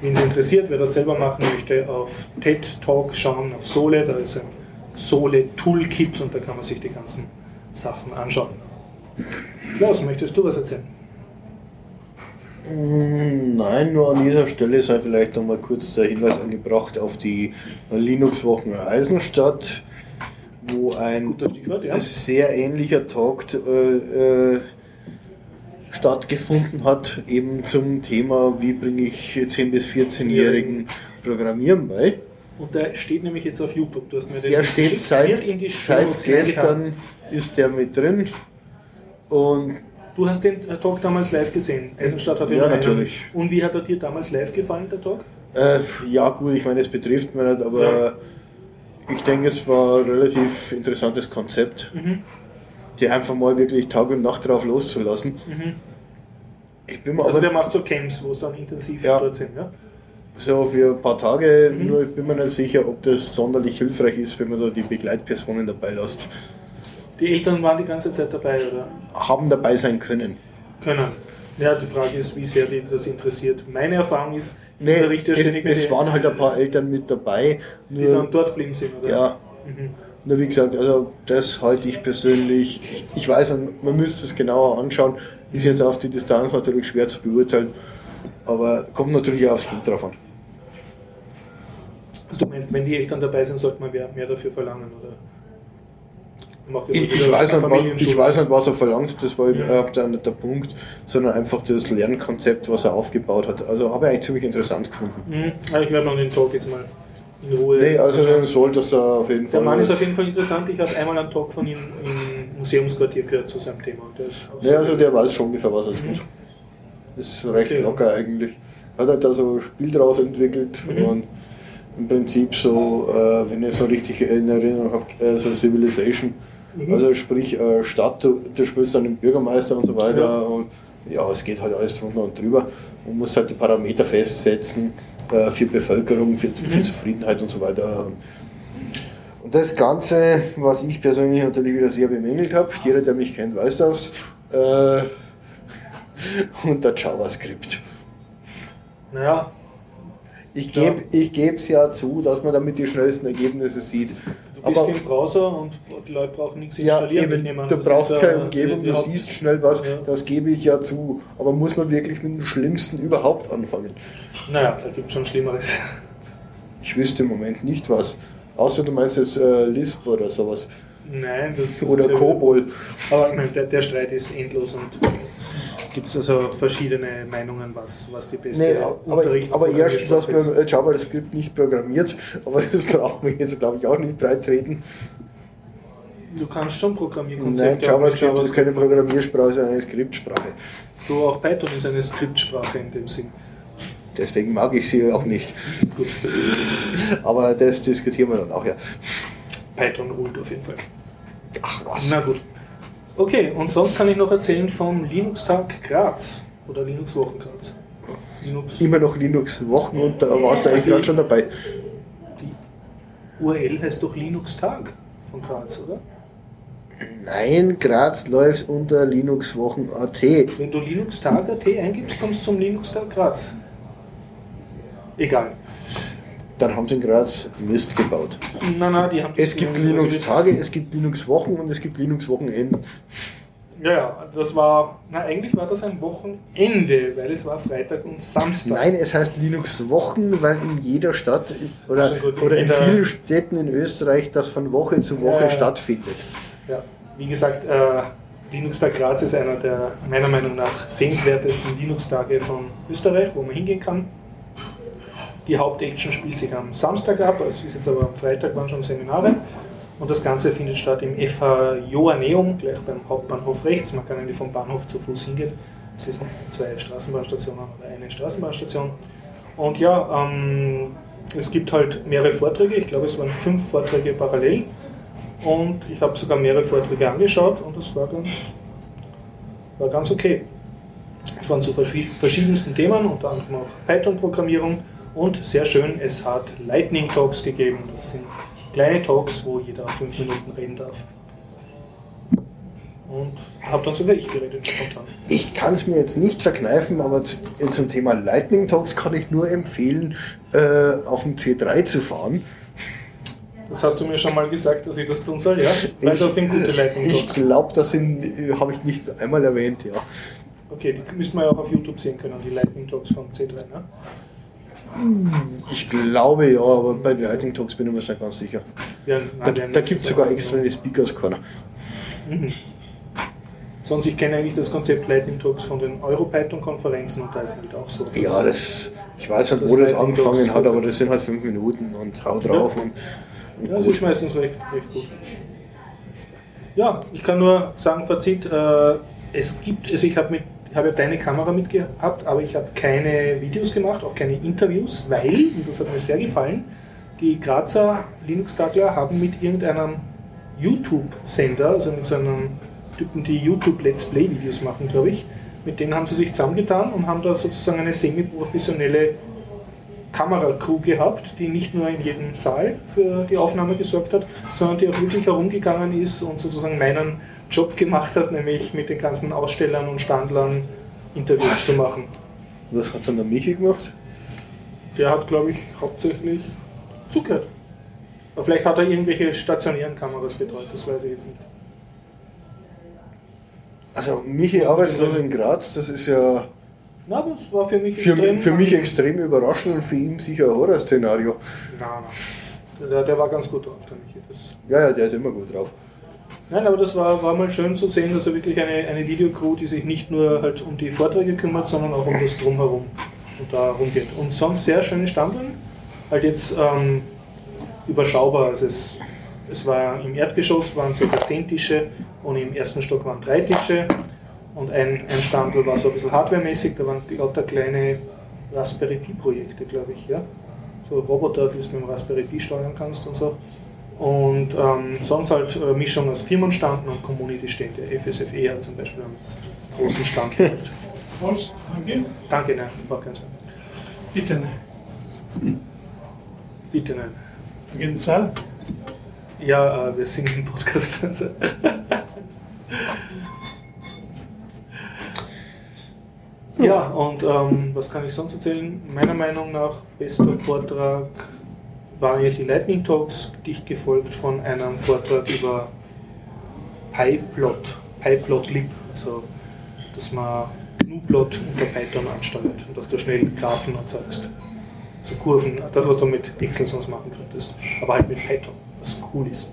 Wen es interessiert, wer das selber machen möchte, auf TED Talk schauen, auf Sole, da ist ein Sole Toolkit und da kann man sich die ganzen Sachen anschauen. Klaus, möchtest du was erzählen? Mm, nein, nur an dieser Stelle sei vielleicht noch mal kurz der Hinweis angebracht auf die Linux-Wochen Eisenstadt, wo ein ja. sehr ähnlicher Talk äh, äh, stattgefunden hat, eben zum Thema, wie bringe ich 10- bis 14-Jährigen Programmieren bei. Und der steht nämlich jetzt auf YouTube. Du hast mir den der steht seit, seit gestern ist der mit drin. Und du hast den äh, Talk damals live gesehen. Eisenstadt hat den Ja, natürlich. Und wie hat er dir damals live gefallen, der Talk? Äh, ja, gut, ich meine, es betrifft mich nicht, aber ja. ich denke, es war ein relativ interessantes Konzept. Mhm die einfach mal wirklich Tag und Nacht drauf loszulassen. Mhm. Ich bin also der macht so Camps, wo es dann intensiv ja, dort sind, ja? So für ein paar Tage, mhm. nur ich bin mir nicht sicher, ob das sonderlich hilfreich ist, wenn man da die Begleitpersonen dabei lässt. Die Eltern waren die ganze Zeit dabei, oder? Haben dabei sein können. Können. Ja, die Frage ist, wie sehr die das interessiert. Meine Erfahrung ist, nee, es, es waren halt ein paar Eltern mit dabei. Die dann dort geblieben sind, oder? Ja. Mhm. Nur wie gesagt, also das halte ich persönlich, ich weiß, man müsste es genauer anschauen, ist jetzt auf die Distanz natürlich schwer zu beurteilen, aber kommt natürlich auch aufs Kind drauf an. Also du meinst, wenn die Eltern dabei sind, sollte man mehr, mehr dafür verlangen, oder? Ich, ich, weiß nicht, was, ich weiß nicht, was er verlangt, das war ja. überhaupt nicht der Punkt, sondern einfach das Lernkonzept, was er aufgebaut hat. Also habe ich eigentlich ziemlich interessant gefunden. Mhm. ich werde noch den Talk jetzt mal in Ruhe. Nee, also soll das auf jeden Fall. Der Mann ist auf jeden Fall interessant. Ich habe einmal einen Talk von ihm im Museumsquartier gehört zu seinem Thema. Der ist ja, also der weiß schon ungefähr, was er tut. Mhm. Ist recht okay. locker eigentlich. Hat halt da so ein Spiel draus entwickelt mhm. und im Prinzip so, äh, wenn ich so richtig in Erinnerung habe, äh, so Civilization. Mhm. Also sprich äh, Stadt, du, du spielst dann den Bürgermeister und so weiter ja. und ja, es geht halt alles drunter und drüber. Man muss halt die Parameter festsetzen äh, für Bevölkerung, für, für mhm. Zufriedenheit und so weiter. Und das Ganze, was ich persönlich natürlich wieder sehr bemängelt habe, jeder, der mich kennt, weiß das, äh, unter JavaScript. Naja, Ich gebe ich es ja zu, dass man damit die schnellsten Ergebnisse sieht. Du bist Aber im Browser und die Leute brauchen nichts ja, installieren. eben, ich nehme an. du brauchst keine Umgebung, du siehst schnell was, Ja. das gebe ich ja zu. Aber muss man wirklich mit dem Schlimmsten überhaupt anfangen? Naja, da gibt es schon Schlimmeres. Ich wüsste im Moment nicht was. Außer du meinst jetzt äh, Lisp oder sowas. Nein, das, das Oder ist ja- Kobol. Aber ich meine, der, der Streit ist endlos und gibt es also verschiedene Meinungen, was, was die beste Nee, aber, aber erstens ist. beim JavaScript nicht programmiert, aber das brauchen wir jetzt, glaube ich, auch nicht breit treten. Du kannst schon Nein, Programmierkonzepte auch mit JavaScript ist keine Programmiersprache, sondern eine Skriptsprache. Du, auch Python ist eine Skriptsprache in dem Sinn. Deswegen mag ich sie auch nicht. Gut, Aber das diskutieren wir dann auch, ja. Python ruht auf jeden Fall. Ach was. Na gut. Okay, und sonst kann ich noch erzählen vom Linux-Tag Graz oder Linux-Wochen Graz. Linux, Immer noch Linux-Wochen und da warst du eigentlich gerade schon dabei. die URL heißt doch Linux-Tag von Graz, oder? Nein, Graz läuft unter Linux-Wochen.at. Wenn du Linux-Tag.at eingibst, kommst du zum Linux-Tag Graz. Egal. Dann haben sie in Graz Mist gebaut. Nein, nein, die haben Es gibt Linux-Tage, es gibt Linux-Wochen und es gibt Linux-Wochenenden. Ja, ja, das war, na eigentlich war das ein Wochenende, weil es war Freitag und Samstag. Nein, es heißt Linux-Wochen, weil in jeder Stadt oder, Schon gut, in oder in jeder- vielen Städten in Österreich das von Woche zu Woche ja. stattfindet. Ja, wie gesagt, äh, Linux-Tag Graz ist einer der meiner Meinung nach sehenswertesten Linux-Tage von Österreich, wo man hingehen kann. Die Hauptaction spielt sich am Samstag ab, also es ist jetzt aber am Freitag waren schon Seminare. Und das Ganze findet statt im FH Joanneum, gleich beim Hauptbahnhof rechts. Man kann eigentlich vom Bahnhof zu Fuß hingehen. Es sind zwei Straßenbahnstationen oder eine Straßenbahnstation. Und ja, ähm, es gibt halt mehrere Vorträge. Ich glaube, es waren fünf Vorträge parallel. Und ich habe sogar mehrere Vorträge angeschaut und das war ganz, war ganz okay. Es waren zu verschi- verschiedensten Themen, unter anderem auch Python-Programmierung und sehr schön, es hat Lightning Talks gegeben. Das sind kleine Talks, wo jeder fünf Minuten reden darf. Und habe dann sogar ich geredet, spontan. Ich kann es mir jetzt nicht verkneifen, aber äh, zum Thema Lightning Talks kann ich nur empfehlen, äh, auf dem C3 zu fahren. Das hast du mir schon mal gesagt, dass ich das tun soll, ja? Weil Ich- das sind gute Lightning Ich Talks. glaube, das sind, äh, habe ich nicht einmal erwähnt, ja. Okay, die müssten wir ja auch auf YouTube sehen können, die Lightning Talks vom C3, ne? Ich glaube ja, aber bei den Lightning Talks bin ich mir nicht ganz sicher. Ja, Da, nein, da gibt es sogar extra eine Speakers Corner. Mhm. Sonst, ich kenne eigentlich das Konzept Lightning Talks von den EuroPython-Konferenzen und da ist halt auch so. Ja, das, ich weiß halt, Das wo das Lightning angefangen Talks, hat, aber das sind halt fünf Minuten und hau drauf und, und Ja, das gut. ist meistens recht, recht gut. Ja, ich kann nur sagen, Fazit, äh, es gibt, also ich habe mit habe ja deine Kamera mitgehabt, aber ich habe keine Videos gemacht, auch keine Interviews, weil, und das hat mir sehr gefallen, die Grazer Linux-Tagler haben mit irgendeinem YouTube-Sender, also mit so einem Typen, die YouTube-Let's Play-Videos machen, glaube ich, mit denen haben sie sich zusammengetan und haben da sozusagen eine semi-professionelle Kameracrew gehabt, die nicht nur in jedem Saal für die Aufnahme gesorgt hat, sondern die auch wirklich herumgegangen ist und sozusagen meinen Job gemacht hat, nämlich mit den ganzen Ausstellern und Standlern Interviews Was? zu machen. Was hat dann der Michi gemacht? Der hat, glaube ich, hauptsächlich zugehört. Aber vielleicht hat er irgendwelche stationären Kameras betreut, das weiß ich jetzt nicht. Also Michi arbeitslos in Graz, das ist ja Na, aber es war für mich für, extrem. für mich extrem überraschend und für ihn sicher ein Horrorszenario. Nein, nein. Der, der war ganz gut drauf, der Michi. Das Ja, ja, der ist immer gut drauf. Nein, aber das war, war mal schön zu sehen, dass er wirklich eine, eine Videocrew, die sich nicht nur halt um die Vorträge kümmert, sondern auch um das Drumherum und da rumgeht. Und sonst sehr schöne Standeln, halt jetzt ähm, überschaubar. Also es, es war im Erdgeschoss waren ca. 10 Tische und im ersten Stock waren drei Tische und ein, ein Standel war so ein bisschen hardwaremäßig, da waren lauter kleine Raspberry Pi Projekte, glaube ich, ja. So Roboter, die du mit dem Raspberry Pi steuern kannst und so. Und ähm, sonst halt äh, Mischung aus Firmenstanden und Community-Stände. FSFE hat zum Beispiel einen großen Stand gehabt. Was? Danke. Danke, nein, war keins mehr. Bitte nicht. Bitte nein. Geht Saal? Ja, äh, wir sind im Podcast. Also. Ja, und ähm, was kann ich sonst erzählen? Meiner Meinung nach, bester Vortrag waren ja die Lightning Talks, dicht gefolgt von einem Vortrag über PyPlot, PyPlot-Lib, also dass man GNU-Plot unter Python ansteuert und dass du schnell Graphen erzeugst. So Kurven, das was du mit Excel sonst machen könntest, aber halt mit Python, was cool ist.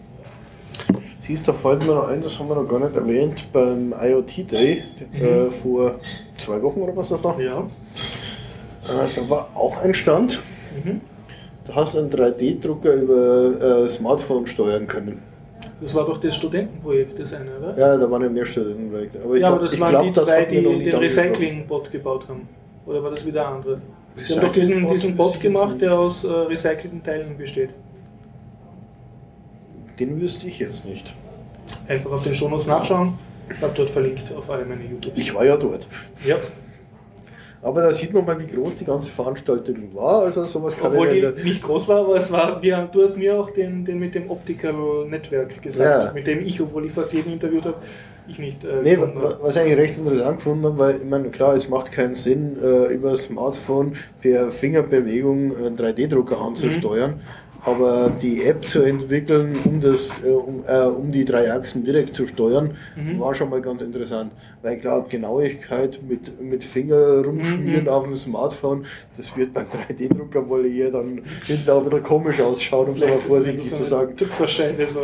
Siehst, da fällt mir noch ein, das haben wir noch gar nicht erwähnt, beim IoT Day äh, vor zwei Wochen oder was das war. Ja. Äh, da war auch ein Stand. Mhm. Hast einen 3D-Drucker über äh, Smartphone steuern können. Das war doch das Studentenprojekt, das eine, oder? Ja, da waren ja mehr Studentenprojekte. Aber ja, glaub- aber das waren glaub, die das zwei, die den. Recycling-Bot gebaut haben. Oder war das wieder andere? Sie haben doch diesen, diesen Bot gemacht, der aus äh, recycelten Teilen besteht. Den wüsste ich jetzt nicht. Einfach auf den Shownotes nachschauen. Ich habe dort verlinkt auf alle meine YouTubes. Ich war ja dort. Ja, Aber da sieht man mal, wie groß die ganze Veranstaltung war. Also sowas kann obwohl ich die nicht. groß war, aber es war, wir, du hast mir auch den, den mit dem Optical Network gesagt, Ja. mit dem ich, obwohl ich fast jeden interviewt habe, ich nicht äh, Nee, was ich eigentlich recht interessant gefunden habe, weil ich meine, klar, es macht keinen Sinn, äh, über das Smartphone per Fingerbewegung einen 3D-Drucker anzusteuern, aber die App zu entwickeln, um, das, äh, um, äh, um die drei Achsen direkt zu steuern, Mhm. war schon mal ganz interessant. Weil klar, Genauigkeit mit, mit Finger rumschmieren Mhm. auf dem Smartphone, das wird beim 3D-Drucker wohl eher dann hinten auch wieder komisch ausschauen, um es mal vorsichtig so zu sagen. Tupferscheibe so.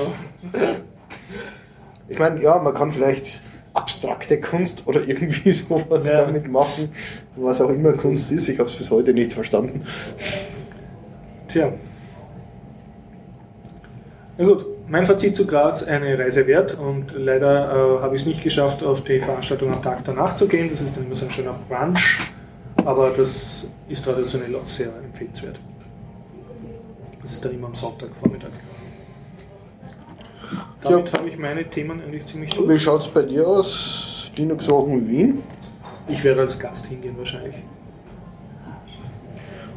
Ich meine, ja, man kann vielleicht abstrakte Kunst oder irgendwie sowas Ja. damit machen, was auch immer Kunst ist. Ich habe es bis heute nicht verstanden. Tja. Na gut, mein Fazit zu Graz, eine Reise wert und leider äh, habe ich es nicht geschafft, auf die Veranstaltung am Tag danach zu gehen. Das ist dann immer so ein schöner Brunch, aber das ist traditionell auch sehr empfehlenswert. Das ist dann immer am Sonntagvormittag. Damit habe ich meine Themen eigentlich ziemlich Wie durch. schaut es bei dir aus? Linux Wochen Wien? Ich werde als Gast hingehen wahrscheinlich.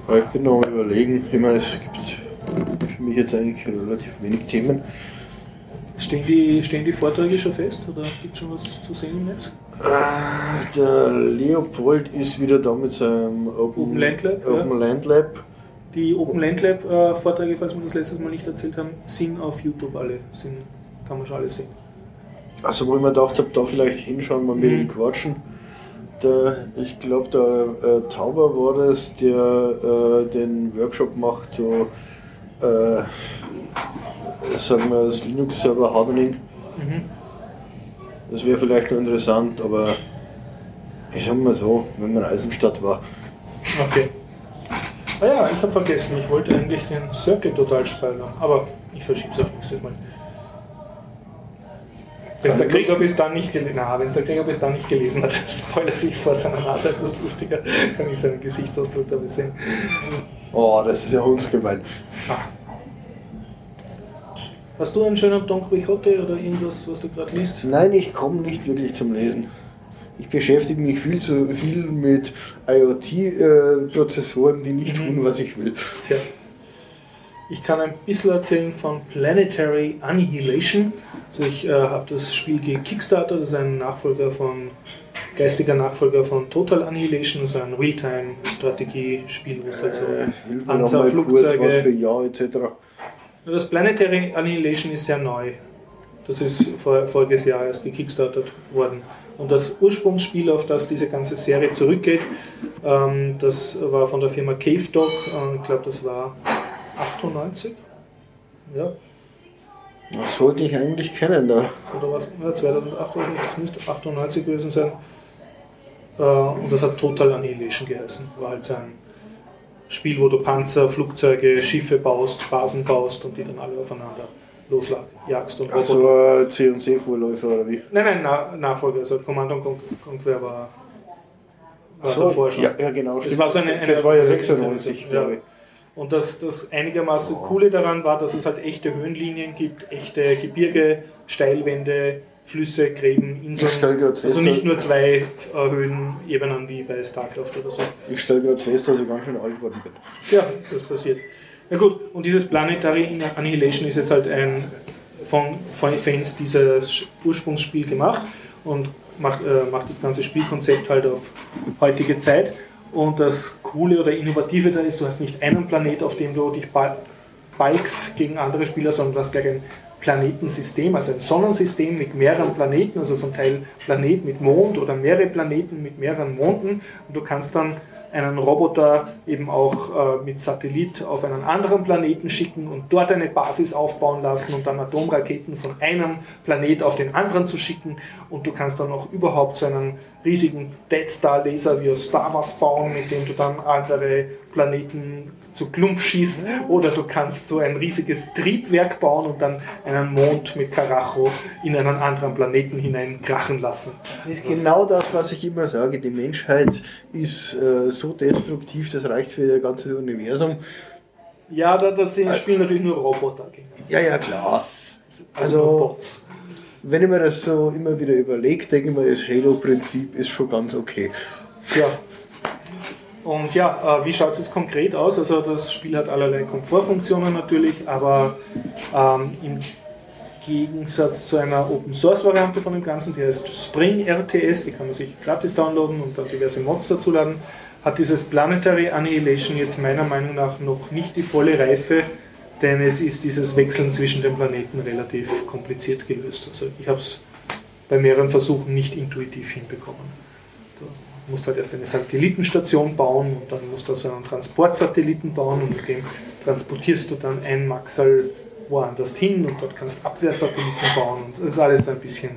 Ja, Ich bin noch am überlegen. Ich meine, es gibt für mich jetzt eigentlich relativ wenig Themen. Stehen die, stehen die Vorträge schon fest oder gibt es schon was zu sehen im Netz? Ah, Der Leopold ist wieder da mit seinem Open, Open Land Lab, ja. Open Land Lab. Die Open Land Lab äh, Vorträge, falls wir das letztes Mal nicht erzählt haben, sind auf YouTube alle. Sind, kann man schon alle sehen. Also wo ich mir gedacht habe, da vielleicht hinschauen, mal mit Mhm. ihm quatschen. Der, ich glaube, der äh, Tauber war das, der äh, den Workshop macht, so äh, sagen wir das Linux-Server Hardening. Mhm. Das wäre vielleicht noch interessant, aber ich sag mal so, wenn man in Eisenstadt war. Okay. Ah ja, ich habe vergessen, ich wollte eigentlich den Circle total spoilern, aber ich verschiebe es auf nächstes Mal. Wenn der Keine Krieger bis dann nicht gelesen na, wenn's der Krieger bis dann nicht gelesen hat, spoiler sich vor seiner Nase, ist lustiger, kann ich seinen Gesichtsausdruck dabei sehen. Oh, das ist ja uns gemein. Ah. Hast du einen schönen Don Quixote oder irgendwas, was du gerade liest? Nein, ich komme nicht wirklich zum Lesen. Ich beschäftige mich viel zu viel mit IoT-Prozessoren, die nicht Mhm. tun, was ich will. Tja. Ich kann ein bisschen erzählen von Planetary Annihilation. Also ich äh, habe das Spiel gekickstartet, das ist ein Nachfolger von, geistiger Nachfolger von Total Annihilation, also ein Realtime-Strategiespiel, wo es halt so Äh, hilf mir Panzer, noch mal kurz, Flugzeuge- was für Jahr etc. Das Planetary Annihilation ist sehr neu. Das ist vor, voriges Jahr erst gekickstartet worden. Und das Ursprungsspiel, auf das diese ganze Serie zurückgeht, ähm, das war von der Firma Cave Dog. Und ich glaube, das war 98. Ja, Das sollte ich eigentlich kennen da. oder was? Ja, 2008 oder nicht, das müsste 98 gewesen sein. Äh, und das hat Total Annihilation geheißen. War halt so ein Spiel, wo du Panzer, Flugzeuge, Schiffe baust, Basen baust und die dann alle aufeinander losjagst und Also Roboter. äh, C&C-Vorläufer oder wie? Nein, nein, Na, Nachfolger, also Command Con Conquer war, war so, davor schon. ja, ja, genau. Das stimmt. war so eine- eine- das war ja 96, ja. glaube ich. Und das, das einigermaßen Coole daran war, dass es halt echte Höhenlinien gibt, echte Gebirge, Steilwände, Flüsse, Gräben, Inseln. Grad fest, also nicht nur zwei äh, Höhenebenen wie bei StarCraft oder so. Ich stelle gerade fest, dass ich ganz schön alt geworden bin. Ja, das passiert. Na gut, und dieses Planetary Annihilation ist jetzt halt ein von, von Fans dieses Ursprungsspiel gemacht. und macht, äh, macht das ganze Spielkonzept halt auf heutige Zeit. Und das Coole oder Innovative da ist, du hast nicht einen Planet, auf dem du dich balgst gegen andere Spieler, sondern du hast gleich ein Planetensystem, also ein Sonnensystem mit mehreren Planeten, also zum Teil Planet mit Mond oder mehrere Planeten mit mehreren Monden. Und du kannst dann einen Roboter eben auch äh, mit Satellit auf einen anderen Planeten schicken und dort eine Basis aufbauen lassen und dann Atomraketen von einem Planet auf den anderen zu schicken. Und du kannst dann auch überhaupt so einen riesigen Dead Star Laser wie aus Star Wars bauen, mit dem du dann andere Planeten zu Klump schießt oder du kannst so ein riesiges Triebwerk bauen und dann einen Mond mit Karacho in einen anderen Planeten hinein krachen lassen. Das ist genau das, was ich immer sage. Die Menschheit ist äh, so destruktiv, das reicht für ihr ganzes Universum. Ja, da, da sind, spielen natürlich nur Roboter gegen. Ja, ja, klar. Also, Also, wenn ich mir das so immer wieder überlege, denke ich mir, das Halo-Prinzip ist schon ganz okay. Ja. Und ja, äh, wie schaut es jetzt konkret aus? Also das Spiel hat allerlei Komfortfunktionen natürlich, aber ähm, im Gegensatz zu einer Open Source Variante von dem Ganzen, die heißt Spring RTS, die kann man sich gratis downloaden und dann diverse Mods dazu laden, hat dieses Planetary Annihilation jetzt meiner Meinung nach noch nicht die volle Reife, denn es ist dieses Wechseln zwischen den Planeten relativ kompliziert gelöst. Also ich habe es bei mehreren Versuchen nicht intuitiv hinbekommen. Du musst halt erst eine Satellitenstation bauen und dann musst du also einen Transportsatelliten bauen und mit dem transportierst du dann ein Maxal woanders hin und dort kannst Abwehrsatelliten bauen und das ist alles so ein bisschen,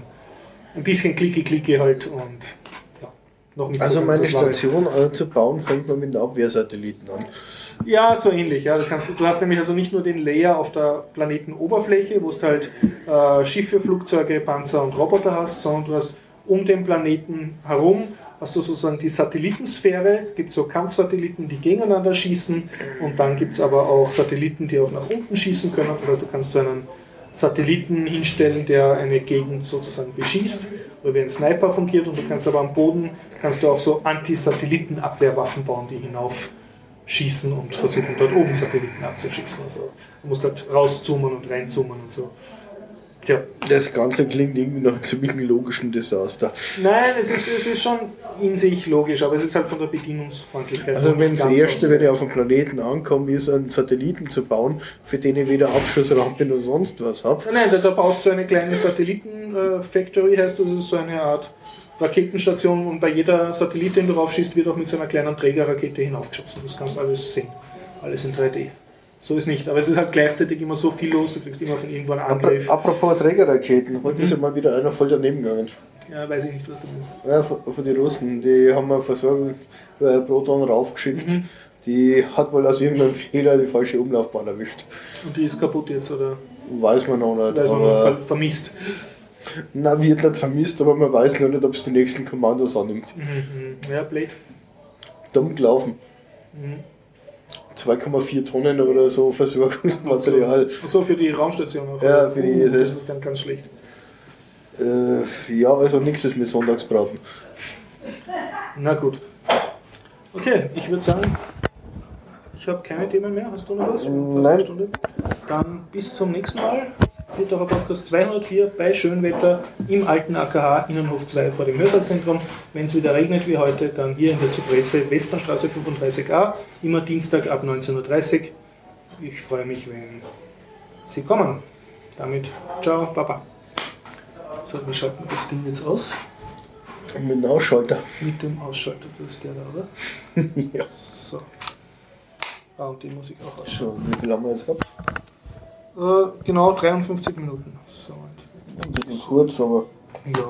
ein bisschen klicke-klicke halt und ja, noch nicht Also so meine so. Station zu bauen, fängt man mit einem Abwehrsatelliten an. Ja, so ähnlich. Ja. Du, kannst, du hast nämlich also nicht nur den Layer auf der Planetenoberfläche, wo du halt äh, Schiffe, Flugzeuge, Panzer und Roboter hast, sondern du hast um den Planeten herum hast du sozusagen die Satellitensphäre, gibt so Kampfsatelliten, die gegeneinander schießen und dann gibt es aber auch Satelliten, die auch nach unten schießen können. Das heißt, du kannst so einen Satelliten hinstellen, der eine Gegend sozusagen beschießt oder wie ein Sniper fungiert und du kannst aber am Boden kannst du auch so Anti-Satelliten-Abwehrwaffen bauen, die hinauf schießen und versuchen dort oben Satelliten abzuschießen. Also du musst halt rauszoomen und reinzoomen und so. Tja. Das Ganze klingt irgendwie nach einem ziemlich logischen Desaster. Nein, es ist, es ist schon in sich logisch, aber es ist halt von der Bedienungsfreundlichkeit. Also wenn das Erste, wenn ich auf dem Planeten ankomme, ist, einen Satelliten zu bauen, für den ich weder Abschussrampe noch sonst was habe. Nein, nein, da, da baust du eine kleine Satelliten-Factory, heißt das, ist so eine Art Raketenstation und bei jeder Satellit, den du raufschießt, wird auch mit so einer kleinen Trägerrakete hinaufgeschossen. Das kannst du alles sehen. Alles in 3D. So ist nicht. Aber es ist halt gleichzeitig immer so viel los, du kriegst immer von irgendwo einen Angriff. Apropos Trägerraketen, heute Mhm. ist ja mal wieder einer voll daneben gegangen. Ja, weiß ich nicht, was du meinst. Ja, von, von den Russen, die haben wir Versorgung äh, Proton raufgeschickt. Mhm. Die hat wohl aus irgendeinem Fehler die falsche Umlaufbahn erwischt. Und die ist kaputt jetzt oder Weiß man noch nicht. weiß man noch ver vermisst. na, wird nicht vermisst, aber man weiß noch nicht, ob es die nächsten Kommandos annimmt. Mhm. Ja, Blade. Dumm gelaufen. Mhm. 2,4 Tonnen oder so Versorgungsmaterial. So für die Raumstation auch. Ja, für die ISS. Das ist dann ganz schlecht. Äh, ja, also nichts ist mit Sonntagsbraten. Na gut. Okay, ich würde sagen, ich habe keine Themen mehr. Hast du noch was? Nein. eine Stunde. Dann bis zum nächsten Mal. Bitterer Podcast 204 bei Schönwetter im alten AKH Innenhof 2 vor dem Hörsaalzentrum. Wenn es wieder regnet wie heute, dann hier in der Zypresse Westbahnstraße 35a, immer Dienstag ab 19.30 Uhr. Ich freue mich, wenn Sie kommen. Damit, ciao, Baba. So, wir schalten das Ding jetzt aus. Mit einem Ausschalter. Mit dem Ausschalter, das ist der da, oder? ja. So. Ah, und die muss ich auch ausschalten. So, wie viel haben wir jetzt gehabt? Äh, genau 53 Minuten. So, und- Kurz, aber. ja.